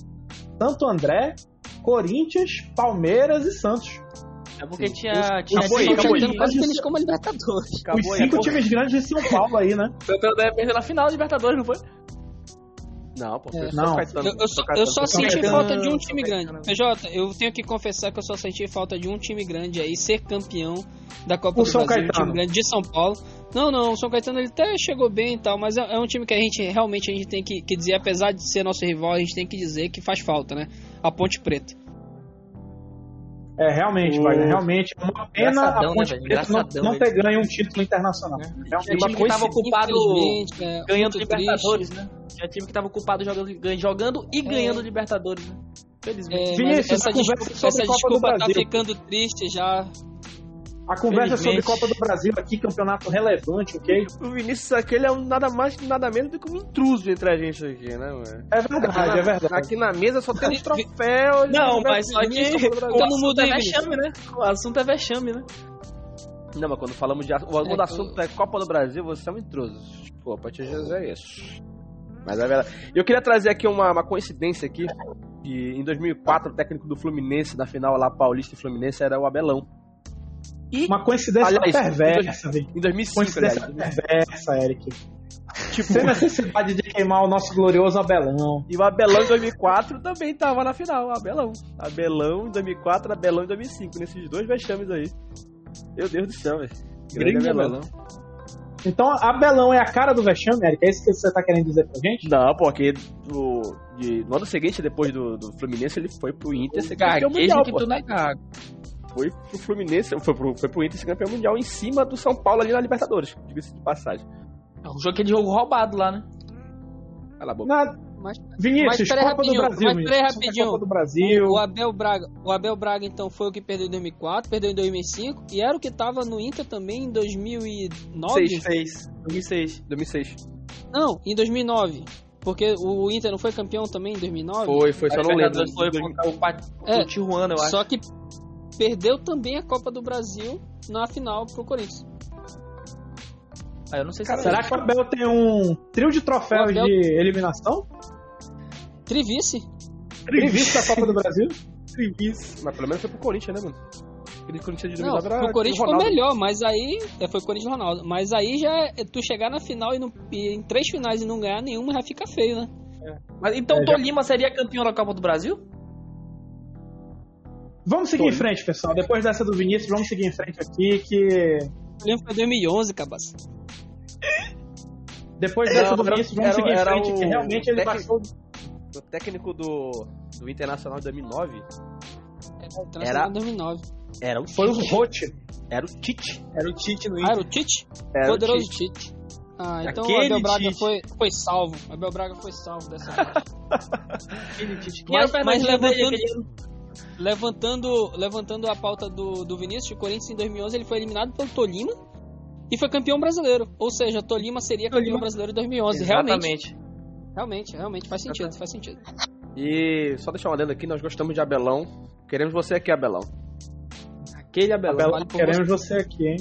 Santo André, Corinthians, Palmeiras e Santos. É porque Sim. tinha. É, tinha Acabou aí, acabou aí. Quase finish como a Libertadores. Acabou Os aí, cinco acabou. times grandes de São Paulo aí, né? Foi pelo perdeu na final da Libertadores, não foi? Não, pô. É. Não. Caetano. Eu, eu só, eu só senti Caetano. falta de um time grande. PJ, eu tenho que confessar que eu só senti falta de um time grande aí ser campeão da Copa O do São Brasil, um Caetano. time grande de São Paulo. Não, não, o São Caetano ele até chegou bem e tal, mas é, é um time que a gente realmente a gente tem que, que dizer, apesar de ser nosso rival, a gente tem que dizer que faz falta, né? A Ponte Preta. É, realmente, O- Wagner, realmente. é Uma pena a Ponte né? Preta não, não ter ganho um título internacional. Tinha Realmente. time que tava ocupado Infelizmente, é, ganhando Libertadores, triste. né? Tinha time que tava ocupado jogando, jogando e ganhando Libertadores, né? Felizmente. É, Vinícius, essa a conversa desculpa, sobre essa Copa do desculpa tá ficando triste já. A conversa é sobre. Copa do Brasil aqui, campeonato relevante, ok? O Vinícius aquele é um nada mais nada menos do que um intruso entre a gente aqui, né, mano? É verdade, é verdade. Aqui na mesa só tem os troféus. Não, mas só que o assunto muda é vexame, né? O assunto é vexame, né? Não, mas quando falamos de. O quando É, assunto é Copa do Brasil, você é um intruso. Pô, pra te dizer é isso. Mas é verdade. Eu queria trazer aqui uma, uma coincidência aqui. Que em 2004, o técnico do Fluminense, da final lá, Paulista e Fluminense, era o Abelão. E Uma coincidência Aliás, perversa, velho. em 2005, Coincidência aliás, perversa, Eric. tipo, Sem necessidade de queimar o nosso glorioso Abelão. E o Abelão em 2004 também tava na final, Abelão. Abelão em 2004, Abelão em 2005. Nesses dois vexames aí. Meu Deus do céu, velho. Grande Abelão. Então, Abelão é a cara do vexame, Eric? É isso que você tá querendo dizer pra gente? Não, porque no, de- no ano seguinte, depois do, do Fluminense, ele foi pro Inter campeão Gaguejo mundial, que pô. tu não é gago. Foi pro Fluminense, foi pro, foi pro Inter ser campeão mundial em cima do São Paulo ali na Libertadores, diga-se de passagem. É um jogo que é de jogo roubado lá, né? Cala a boca. Na... Mas, Vinícius, Mas Copa do rapidinho, Brasil. mas peraí rapidinho. Copa do Brasil. o Abel Braga, o Abel Braga então foi o que perdeu em 2004, perdeu em 2005 e era o que tava no Inter também em 2009. 2006. 2006. 2006. Não, em 2009. Porque o Inter não foi campeão também em 2009? Foi, foi, só não lembro. Foi contra o, Pat- É, o Tijuana, eu acho. Só que perdeu também a Copa do Brasil na final pro Corinthians. Ah, eu não sei se Cara, será que o Abel tem um trio de troféus Abel- de eliminação? Trivice. Trivice da Copa do Brasil? Isso. Mas pelo menos foi pro Corinthians, né, mano? Aquele Corinthians de Não, 2009 era Corinthians o foi Ronaldo. melhor, mas aí. É, foi o Corinthians e Ronaldo. Mas aí já é tu chegar na final e, não- e em três finais e não ganhar nenhuma já fica feio, né? Mas, então É, o já- Tolima seria campeão da Copa do Brasil? Vamos seguir em frente, pessoal. Depois dessa do Vinícius, vamos seguir em frente aqui, que Eu lembro que foi 2011, cabaça. depois dessa Não, do Vinícius, vamos era- seguir em era frente, que o realmente ele técnico- passou... O técnico do, do Internacional de 2009 Era Era- em 2009. era o Foi o. Rote. Era o Tite. Era o Tite no Ah, era o Tite? Era o Poderoso Tite. Tite. Ah, então o Aquele Abel Braga Tite. foi, foi salvo. O Abel Braga foi salvo dessa vez. Mas- o Fernandinho mas levantando- levantando, levantando a pauta do, do Vinícius, o Corinthians em 2011 ele foi eliminado pelo Tolima e foi campeão brasileiro. Ou seja, Tolima seria campeão Tolima. brasileiro em 2011. Realmente, Exatamente. realmente, realmente faz sentido, faz sentido. E só deixar uma adendo aqui, nós gostamos de Abelão. Queremos você aqui, Abelão. Aquele Abelão. Abelão, vale queremos você aqui, hein?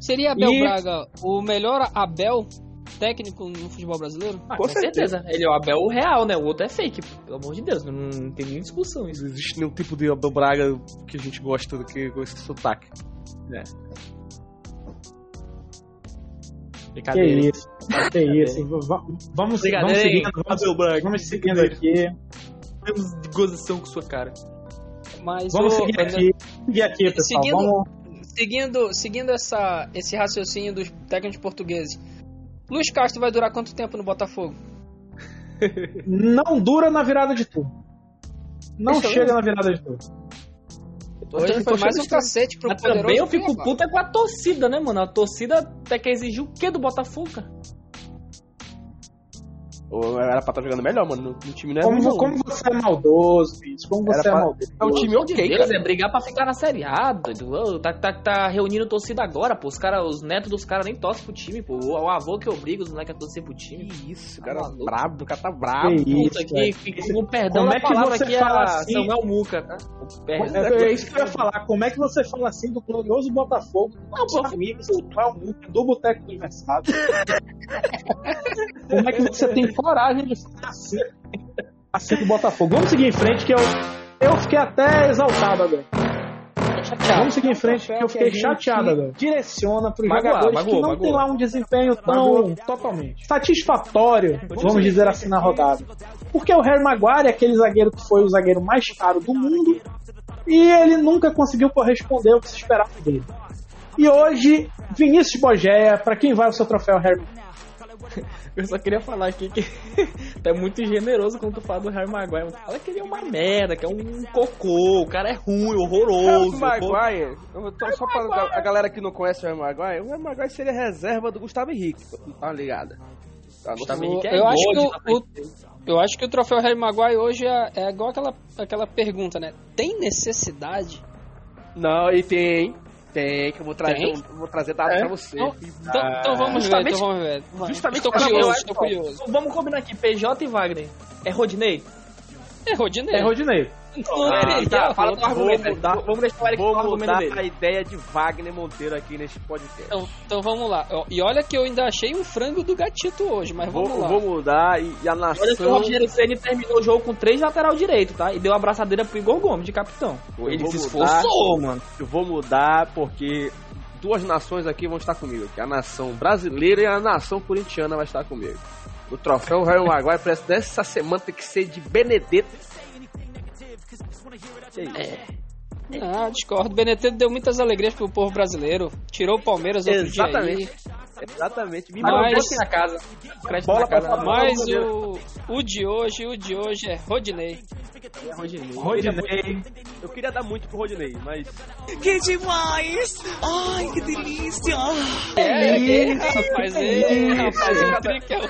Seria Abel E- Braga o melhor Abel técnico no futebol brasileiro? Ah, Com com, certeza. Ele é o Abel real, né? O outro é fake, pelo amor de Deus. Não, não tem nem discussão isso. Não existe nenhum tipo de Abel Braga que a gente gosta do que com esse sotaque. Que Brincadeira. isso, que isso. Vamos, vamos seguindo, vamos, Abel Braga. vamos seguindo aqui. Temos de gozação com sua cara. Mas Vamos o- seguir aqui. Seguir aqui, pessoal. Seguindo- Vamos... Seguindo, seguindo essa, esse raciocínio dos técnicos portugueses, Luiz Castro vai durar quanto tempo no Botafogo? Não dura na virada de turno. Não Isso chega na virada de turno. Hoje tô foi mais um cacete pro Mas poderoso também eu fico Cuiabá. puta com a torcida, né, mano? A torcida até que exigiu o quê do Botafogo, cara? Ou era pra estar jogando melhor, mano. No, no time não é Como, como você é maldoso, bicho. Como você é pra- maldoso. É um time ok, Deus, cara. é brigar pra ficar na Série A, doido. Tá, tá, tá reunindo torcida agora, pô. Os, cara, os netos dos caras nem torcem pro time, pô. O, o avô que obriga os moleques a torcer pro time. Que isso, o Tá cara maluco. brabo, o cara tá brabo. Que isso, Puta, aqui, fica com perdão Como é que palavra você aqui fala a assim? Samuel Muca, tá? É, é isso que eu ia falar. Como é que você fala assim do glorioso Botafogo? Não, pô, amigos, do Cláudio, do Boteco do Aniversário. Como é que você tem coragem de falar assim, assim do Botafogo? Vamos seguir em frente, que eu, eu fiquei até exaltado agora. Vamos seguir em frente, que eu fiquei chateado agora. Direciona para os jogadores que não magoou. tem lá um desempenho tão Totalmente. satisfatório, vamos dizer assim, na rodada. Porque o Harry Maguire é aquele zagueiro que foi o zagueiro mais caro do mundo e ele nunca conseguiu corresponder ao que se esperava dele. E hoje, Vinícius Bogéia, para quem vai o seu troféu Harry? Eu só queria falar aqui que tu é muito generoso quando tu fala do Harry Maguire. Fala que ele é uma merda, que é um cocô, o cara é ruim, horroroso. Harry Maguire, eu tô só pra a galera que não conhece o Harry Maguire, o Harry Maguire seria reserva do Gustavo Henrique, tá ligado? Tá, Gustavo O- Henrique é eu, acho que o- eu acho que o troféu Harry Maguire hoje é, é igual aquela, aquela pergunta, né? Tem necessidade? Não, e tem, tem, que eu vou trazer, Tem? eu vou trazer dados É? pra você. Então, então, então vamos ver, justamente- então vamos ver. Justamente Estou pra- curioso, eu- estou curioso. Vamos combinar aqui, PJ e Wagner. É Rodinei? É Rodinei. É Rodinei. Ah, tá, fala do argumento. Vou mudar- Vamos deixar o Eric Vou mudar dele. a ideia de Wagner Monteiro aqui neste podcast. Então, então vamos lá. E olha que eu ainda achei um frango do gatito hoje, mas Vou, vamos lá. vou mudar e, e a Olha que o nação. Rogério Ceni terminou o jogo com três lateral direito, tá? E deu uma abraçadeira pro Igor Gomes, de capitão. Eu Ele vou se mudar. esforçou, mano. Eu vou mudar porque duas nações aqui vão estar comigo. aqui. A nação brasileira e a nação corintiana vai estar comigo. O troféu Harry Maguire parece que nessa semana tem que ser de Benedetto. Que isso? Ah, discordo. Benedetto deu muitas alegrias pro povo brasileiro. Tirou o Palmeiras outro Exatamente. dia Exatamente. Me Mas- aqui na casa. Crédito Bola na casa. aí. Mas o, o de hoje, o de hoje é Rodinei. É Rodinei. Rodinei. Eu queria dar muito pro Rodinei, mas Que demais! Ai, que delícia! É, é, isso, rapaz, é, isso. rapaz, é o Isso. E o Isso trick é é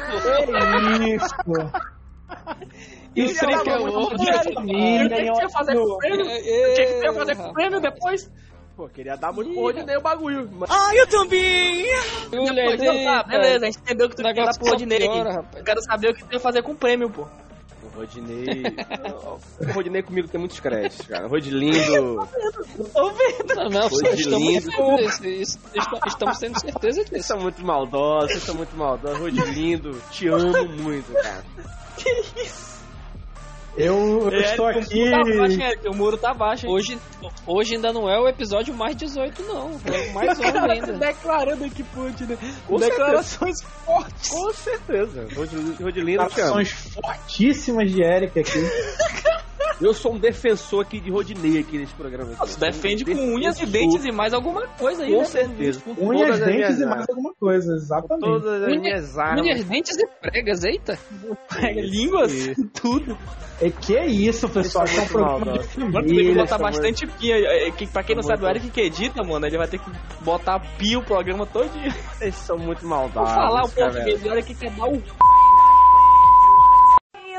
uma o coisa outro. da família, Eu tinha que fazer com o prêmio. É, Eu tinha que fazer é, com o prêmio depois. pô, queria dar muito pro Rodinei o bagulho. Mas Ai, eu também! Mulher Depois, não, tá, beleza, a gente entendeu que tu O quer dar piora, rapaz. Eu quero saber o que tu ia fazer com o prêmio, pô. Rodinei. o Rodinei comigo tem muitos créditos, cara. Rodilindo. Tô vendo. Não, não, de estamos, lindo. isso- isso- estamos- tendo certeza Vocês disso. são muito maldosos, vocês são muito maldosos. Rodilindo, te amo muito, cara. Eu, eu estou Eric, aqui. O muro tá baixo, Eric, o muro tá baixo. hein? Hoje, hoje ainda não é o episódio mais 18, não. É o mais 11 ainda. Declarando aqui pro Rodinei. Com Declarações fortes. Com certeza. Rodilindo, Rodilindo te amo. Ações fortíssimas de Eric aqui. Eu sou um defensor aqui de Rodinei aqui nesse programa. aqui. Tu defende com Defensor. unhas e dentes e mais alguma coisa aí, Com né? certeza. Com Unhas, todas as dentes e mais alguma coisa, exatamente. Todas as Unha- minhas armas. Unhas, dentes e pregas, eita. Línguas, tudo. E que é isso, pessoal? Isso é é um programa muito de tu tem que botar bastante pia. É, que- Pra quem não Essa sabe, o Eric que edita, mano, ele vai ter que botar pia o programa todo dia. Vocês são muito Vou maldados. falar o português, o Eric quer dar o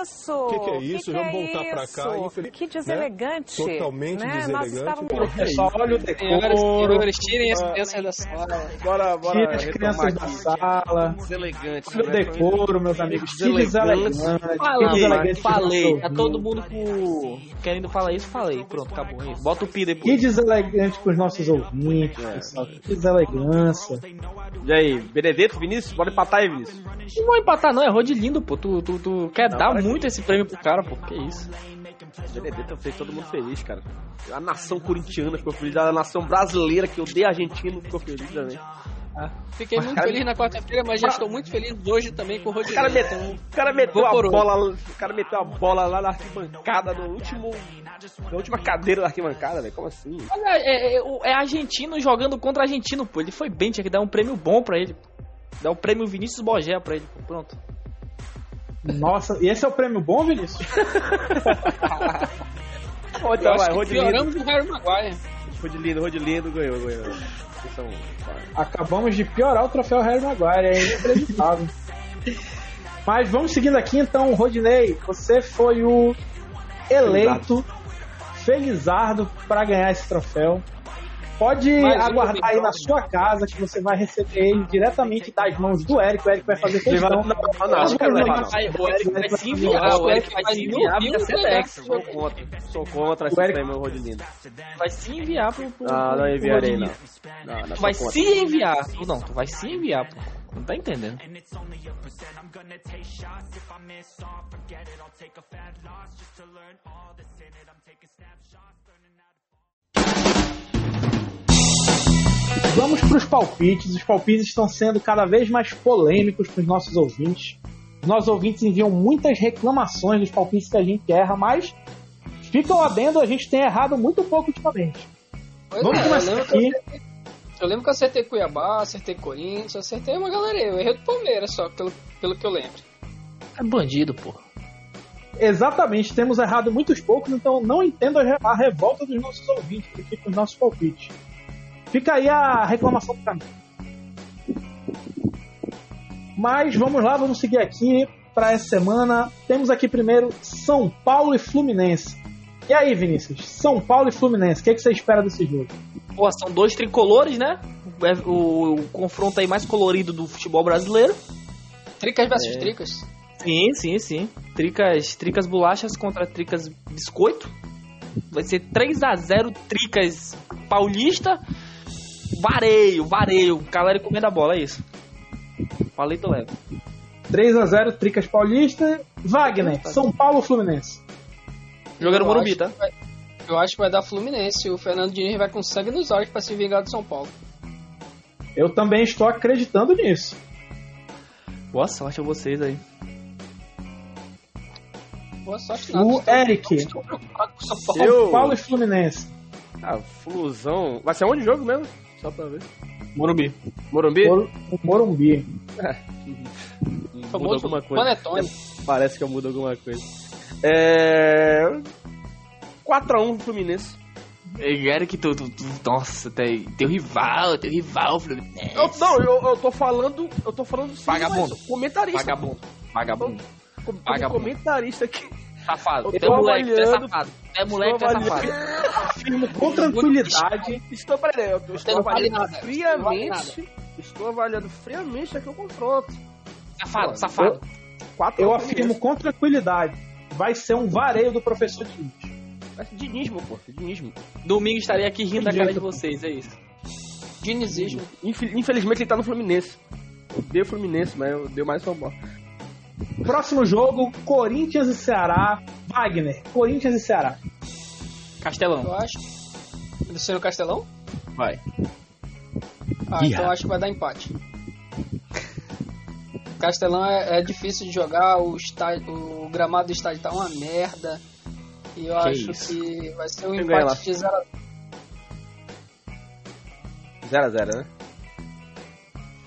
Isso! O que, que é isso? Que Vamos que é voltar pra cá. infeliz- Que deselegante. Totalmente né? Deselegante. estávamos Pessoal, olha o decoro. senhores, tirem as crianças da sala. Bora, bora Tira as crianças da sala. Deselegante. Olha o né? decoro, meus amigos. Que Deselegante. deselegante. Que Falei. Tá que todo mundo querendo falar isso, falei. Pronto, acabou. é isso. Bota o pi Que depois. deselegante com os nossos ouvintes, pessoal. Que deselegância. E aí, Benedetto, Vinícius? Bora empatar aí, Vinícius. Não vou empatar, não. É Rodilindo, pô. Tu, tu, tu quer dar parece- muito esse prêmio pro cara, pô. Que isso. Benedetto fez todo mundo feliz, cara. A nação corintiana ficou feliz, a nação brasileira que odeia a Argentina ficou feliz também. Fiquei muito cara- feliz na quarta-feira, mas já estou muito feliz hoje também com o O Rodinei. cara, meteu, Então, o cara meteu a bola, o cara meteu a bola lá na arquibancada, no último, na última cadeira da arquibancada, velho. Como assim? Olha, é, é, o- é argentino jogando contra argentino, pô. Ele foi bem, tinha que dar um prêmio bom pra ele. Dar um prêmio Vinícius Bogé pra ele, pô. Pronto. Nossa, e esse é o prêmio bom, Vinícius? Eu então acho vai, Rodilindo, pioramos o Harry Maguire. Rodilindo, Rodilindo ganhou, ganhou. São- Acabamos de piorar o troféu Harry Maguire, é inacreditável. Mas vamos seguindo aqui então, Rodinei, você foi o eleito felizardo para ganhar esse troféu. Pode aguardar aí na sua casa que você vai receber ele diretamente das mãos do Eric. O Eric vai fazer questão. não, não, não, não quero levar, não. Vai, o Eric vai se enviar, Ah, o Eric vai se enviar pra Sedex. Sou contra, sou contra esse Eric- prêmio Rodilindo. Vai se enviar pro. pro Não, não enviarei, não. Não, não, Tu vai se enviar. Tu não, tu vai se enviar, pô. Não tá entendendo. Vamos para os palpites. Os palpites estão sendo cada vez mais polêmicos para os nossos ouvintes. Os nossos ouvintes enviam muitas reclamações dos palpites que a gente erra, mas fica o adendo, a gente tem errado muito pouco ultimamente. Pois Vamos é, começar eu lembro aqui. Eu lembro que eu acertei Cuiabá, acertei Corinthians, acertei uma galera. Eu errei do Palmeiras só, pelo, pelo que eu lembro. É bandido, pô. Exatamente, temos errado muitos poucos, então não entendo a, re- a revolta dos nossos ouvintes aqui com os nossos palpites. Fica aí a reclamação do caminho. Mas vamos lá, vamos seguir aqui para essa semana. Temos aqui primeiro São Paulo e Fluminense. E aí, Vinícius? São Paulo e Fluminense, o que, é que você espera desse jogo? Pô, são dois tricolores, né? O, o- o confronto aí mais colorido do futebol brasileiro. Tricas versus É. tricas. Sim, sim, sim. Tricas, tricas bolachas contra tricas biscoito. Vai ser 3 a 0 Tricas Paulista. Vareio, vareio. Galera comendo a bola, é isso. Falei, tô leve. 3 a 0 Tricas Paulista. Wagner, São Paulo ou Fluminense? Jogando Morumbi, tá? vai- Eu acho que vai dar Fluminense. O Fernando Diniz vai com sangue nos olhos pra se vingar do São Paulo. Eu também estou acreditando nisso. Boa sorte a vocês aí. Boa sorte, O nada. Estou- Eric. não Estou preocupado com o São Paulo. Eu- São Paulo e Fluminense. Ah, Flusão. Vai ser onde o jogo mesmo? Só pra ver. Morumbi. Morumbi? Mor- o Morumbi. Muda Famoso alguma coisa. Panetone. Parece que eu mudo alguma coisa. É. 4x1 Fluminense. Ei, Eric, tu, tu, tu, nossa, tem, teu rival, teu rival, Fluminense. Eu, não, eu, eu tô falando. Eu tô falando sim, Vagabundo. mas Comentarista. Vagabundo, vagabundo, como Vagabundo. comentarista aqui. Safado. É moleque, tu é avaliando- safado. Tu é moleque, tu é Estou safado. avaliando- Com tranquilidade. Estou, eu estou avaliando friamente. Estou avaliando friamente aqui o confronto. Safado, safado. 4 Eu afirmo com tranquilidade. Vai ser um vareio do professor Diniz. Dinismo, pô. Dinismo. Domingo estarei aqui rindo da cara de vocês, é isso. Dinizismo. Infel- Infelizmente ele tá no Fluminense. Eu odeio o Fluminense, mas eu dei mais São Paulo. Próximo jogo: Corinthians e Ceará. Wagner, Corinthians e Ceará. Castelão. Eu acho. Luciano Castelão? Vai. Ah, então eu acho que vai dar empate. Castelão é, é difícil de jogar, o, estádio, o gramado do estádio tá uma merda. E eu Que acho isso. que vai ser um lá? empate de 0 a 0x0, né?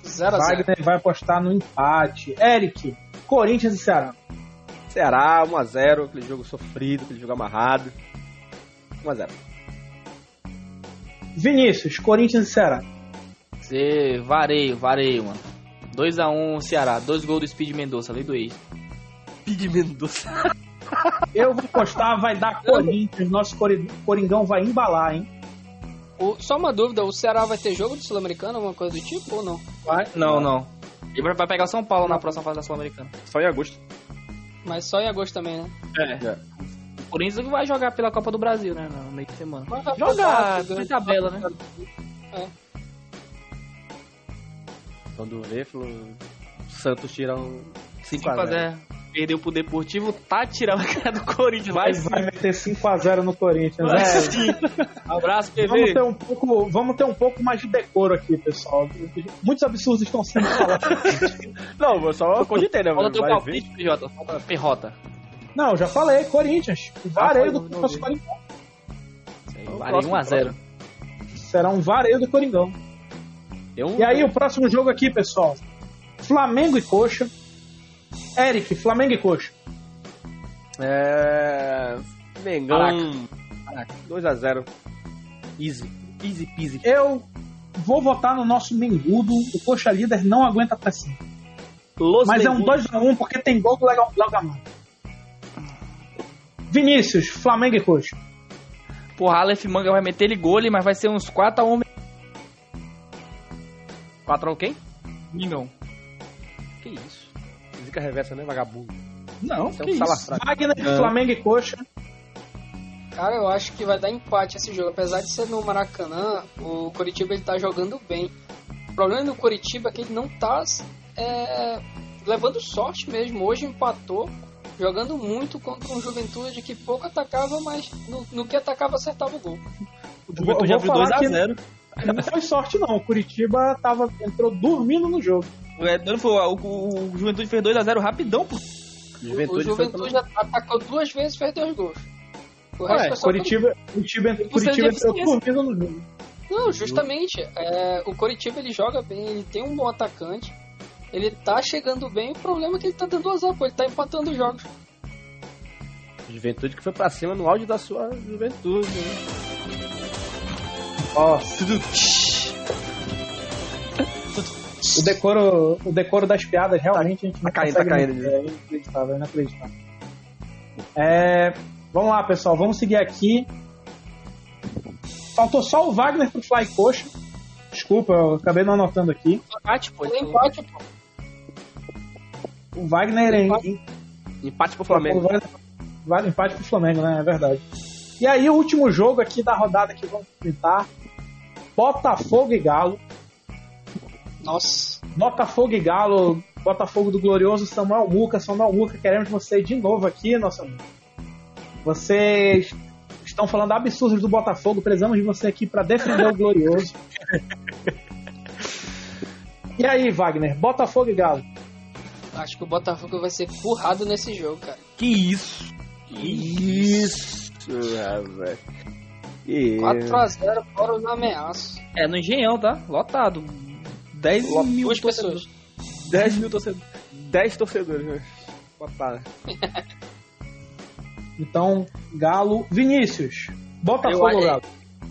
0. Wagner vai apostar no empate. Eric, Corinthians e Ceará. Ceará, 1x0, aquele jogo sofrido, aquele jogo amarrado. 1x0. Vinícius, Corinthians e Ceará. Você vareio, vareio, mano. 2x1 Ceará, dois gols do Speed Mendonça, lei do ex. Pide Mendonça. Eu vou apostar, vai dar Corinthians. Nosso Cori- Coringão vai embalar, hein? O- só uma dúvida, o Ceará vai ter jogo do Sul-Americano, alguma coisa do tipo ou não? Vai. Não, não. Ele vai pegar o São Paulo na próxima fase da Sul-Americana. Só em agosto. Mas só em agosto também, né? É. O Corinthians vai jogar pela Copa do Brasil, né? No meio de semana. Mas vai Joga passar, por tabela, né? Quando vê, falou. Santos tira um 5x0. 5x0. Perdeu pro Deportivo, tá tirando a cara do Corinthians. Vai, Vai, meter 5x0 no Corinthians. É, sim. Abraço, Vamos PV. ter, um pouco, vamos ter um pouco mais de decoro aqui, pessoal. Muitos absurdos estão sendo falados. Não, eu só cogitei, né? Fala teu Vai palpite, PJ. Falta Perrota. Não, já falei, Corinthians. O vareio do não nosso vi. Coringão. Varei próximo, 1x0. Será um vareio do Coringão. Um- E aí, o próximo jogo aqui, pessoal: Flamengo e Coxa. Eric, Flamengo e Coxa. É. Mengão. 2x0. Easy. Easy peasy. Eu vou votar no nosso Mengudo. O Coxa líder não aguenta pressão. Los Mas é um Mengudos. 2x1 porque tem gol do Léo Gamalho. Vinícius, Flamengo e Coxa. Porra, Aleph Manga vai meter ele gole, mas vai ser uns 4x1 4x1 quem? Mingão. Zica reversa, né, vagabundo? Não, é um que isso. salafrário. Wagner, Flamengo e Coxa. Cara, eu acho que vai dar empate esse jogo. Apesar de ser no Maracanã, o Coritiba ele tá jogando bem. O problema do Coritiba é que ele não tá é, levando sorte mesmo. Hoje empatou, jogando muito contra um Juventude que pouco atacava, mas no, no que atacava acertava o gol. O Juventude abriu falar que- 2x0. Não foi sorte, não. O Curitiba tava, entrou dormindo no jogo. O, o, o Juventude fez 2x0 rapidão, pô. Juventude, o Juventude atacou duas vezes e fez dois gols. O resto Ué, Curitiba, Curitiba, Curitiba entrou dormindo no jogo. Não, justamente. é, o Coritiba ele joga bem, ele tem um bom atacante. Ele tá chegando bem, o problema é que ele tá dando azar, pô, ele tá empatando os jogos. Juventude que foi pra cima no auge da sua juventude. Né? Ó, o decoro, o decoro das piadas realmente a gente não Tá caindo, consegue tá caindo, É inacreditável, é inacreditável. É, vamos lá, pessoal, vamos seguir aqui. Faltou só o Wagner pro Fly Coxa. Desculpa, eu acabei não anotando aqui. Empate, pô. Ele empate, pô. O Wagner em, em, Empate pro Flamengo. Vale, vale empate pro Flamengo, né? É verdade. E aí, o último jogo aqui da rodada que vamos enfrentar: Botafogo e Galo. Nossa. Botafogo e Galo. Botafogo do glorioso Samuel Muca. Samuel Muca, queremos você de novo aqui, nosso amigo. Vocês estão falando absurdos do Botafogo. Precisamos de você aqui para defender o glorioso. E aí, Wagner? Botafogo e Galo. Acho que o Botafogo vai ser currado nesse jogo, cara. Que isso? Que isso, rapaz. Que 4x0 fora os ameaços. É no Engenhão, tá? Lotado. 10 mil Duas torcedores. pessoas. 10 mil torcedores. 10 torcedores, né? Botaram. Então, Galo. Vinícius. Botafogo Eu- Galo?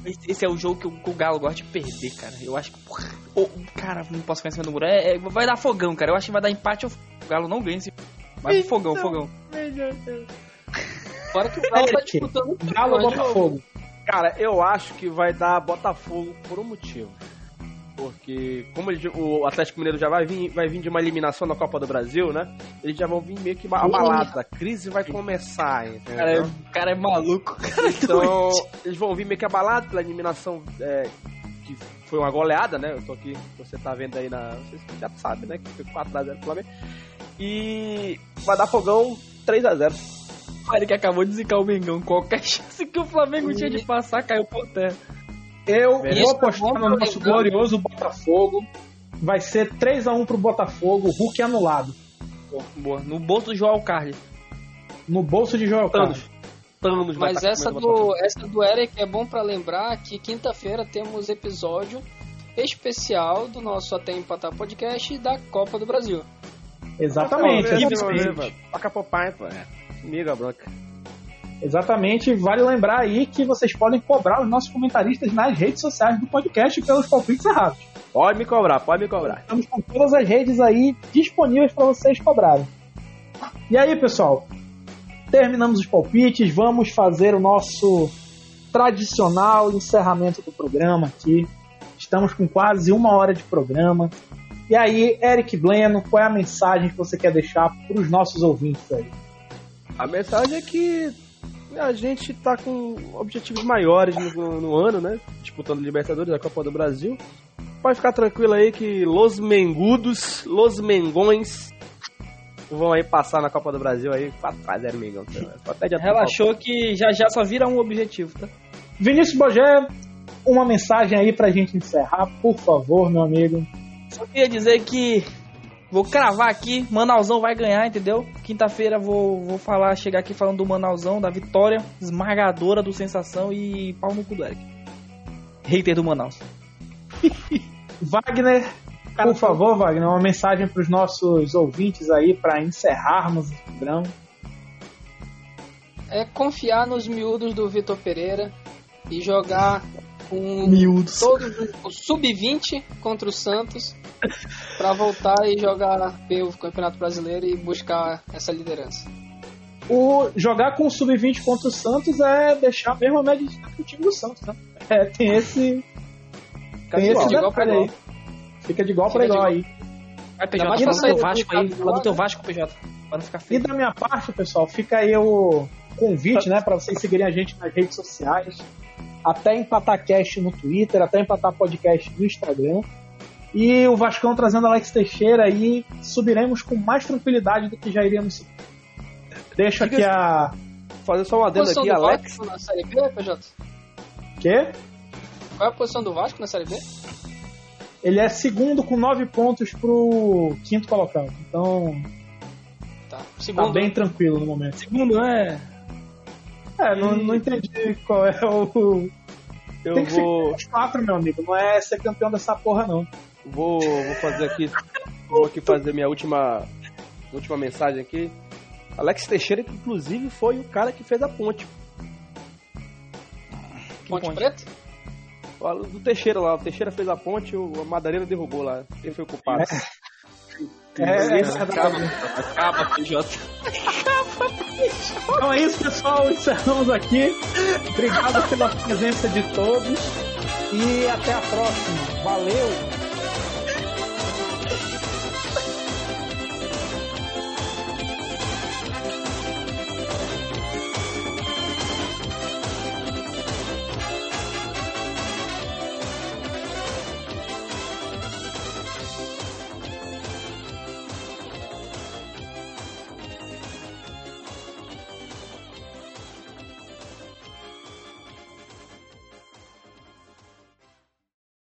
Esse esse é o jogo que o, que o Galo gosta de perder, cara. Eu acho que. Porra, o- cara, não posso ficar em cima do muro. É, é- vai dar fogão, cara. Eu acho que vai dar empate ou o Galo não ganha esse. Vai fogão, fogão. Fora que o Galo tá Eric, disputando Galo. Botafogo? Cara, eu acho que vai dar Botafogo por um motivo. Porque, como ele- o Atlético Mineiro já vai vir, vai vir de uma eliminação na Copa do Brasil, né? Eles já vão vir meio que abalados. A crise vai começar, entendeu? Cara, o cara é maluco. Cara, é Então, eles vão vir meio que abalados pela eliminação é, que foi uma goleada, né? Eu tô aqui, você tá vendo aí na. Vocês já sabem, né? Que foi 4x0 pro Flamengo. E vai dar fogão 3x0. O Eric acabou de zicar o Mengão. Qualquer chance que o Flamengo tinha de passar caiu por terra. Eu vou é apostar no nosso glorioso Botafogo. Vai ser 3x1 pro Botafogo, Hulk anulado. Boa. No bolso do João Carlos. No bolso de Joel. Carlos. Thanos Mas tá essa do, essa do Eric é bom pra lembrar que quinta-feira temos episódio especial do nosso Até Empatar Podcast da Copa do Brasil. Exatamente, Vamos ver, Miga branca. Exatamente. Vale lembrar aí que vocês podem cobrar os nossos comentaristas nas redes sociais do podcast pelos palpites errados. Pode me cobrar, pode me cobrar. Estamos com todas as redes aí disponíveis para vocês cobrarem. E aí, pessoal? Terminamos os palpites, vamos fazer o nosso tradicional encerramento do programa aqui. Estamos com quase uma hora de programa. E aí, Eric Bleno, qual é a mensagem que você quer deixar para os nossos ouvintes aí? A mensagem é que a gente tá com objetivos maiores no, no ano, né? Disputando Libertadores, a Copa do Brasil. Pode ficar tranquilo aí que Los Mengudos, Los Mengões vão aí passar na Copa do Brasil aí 4x0 Mengão. Relaxou que já já só vira um objetivo, tá? Vinícius Bogé, uma mensagem aí pra gente encerrar, por favor, meu amigo. Só queria dizer que vou cravar aqui, Manausão vai ganhar, entendeu? Quinta-feira vou, vou falar, chegar aqui falando do Manausão, da vitória esmagadora do Sensação e pau no cu do Eric. Hater do Manaus. Wagner, por favor, Wagner, uma mensagem para os nossos ouvintes aí para encerrarmos o programa. É confiar nos miúdos do Vitor Pereira e jogar com Miúdos. todos os- o sub-20 contra o Santos pra voltar e jogar bem o Campeonato Brasileiro e buscar essa liderança. O jogar com o sub-20 contra o Santos é deixar a mesma média de destaque do time do Santos, né? É, tem esse tem esse de igual pra detalhe igual. aí. Fica de igual Fica para de igual igual. aí. Vai, PJ, fala pra do teu Vasco aí. Fala do teu. Vasco, PJ. Pra não ficar E feio. da minha parte, pessoal, fica aí o convite, né, para vocês seguirem a gente nas redes sociais. Até empatar cast no Twitter, até empatar podcast no Instagram. E o Vascão trazendo Alex Teixeira aí, subiremos com mais tranquilidade do que já iríamos. Deixo aqui a. Fazer só um adendo Posição aqui, do Alex. Vasco na Série B, PJ? Quê? Qual é a posição do Vasco na Série B? Ele é segundo com nove pontos pro quinto colocado. Então Tá. tá Segundo. bem tranquilo no momento. Segundo, é. É, não, não entendi qual é o. Eu Tem que vou, ficar quatro, meu amigo. Não é ser campeão dessa porra, não. vou, vou fazer aqui, vou aqui fazer minha última, última mensagem aqui. Alex Teixeira, que inclusive foi o cara que fez a ponte. Ponte, ponte? Preta? O Do Teixeira lá, o Teixeira fez a ponte, o a Madareira derrubou lá. Quem foi o culpado? É, é, é Acaba, acaba, PJ. Então é isso, pessoal. Encerramos aqui. Obrigado pela presença de todos. E até a próxima. Valeu!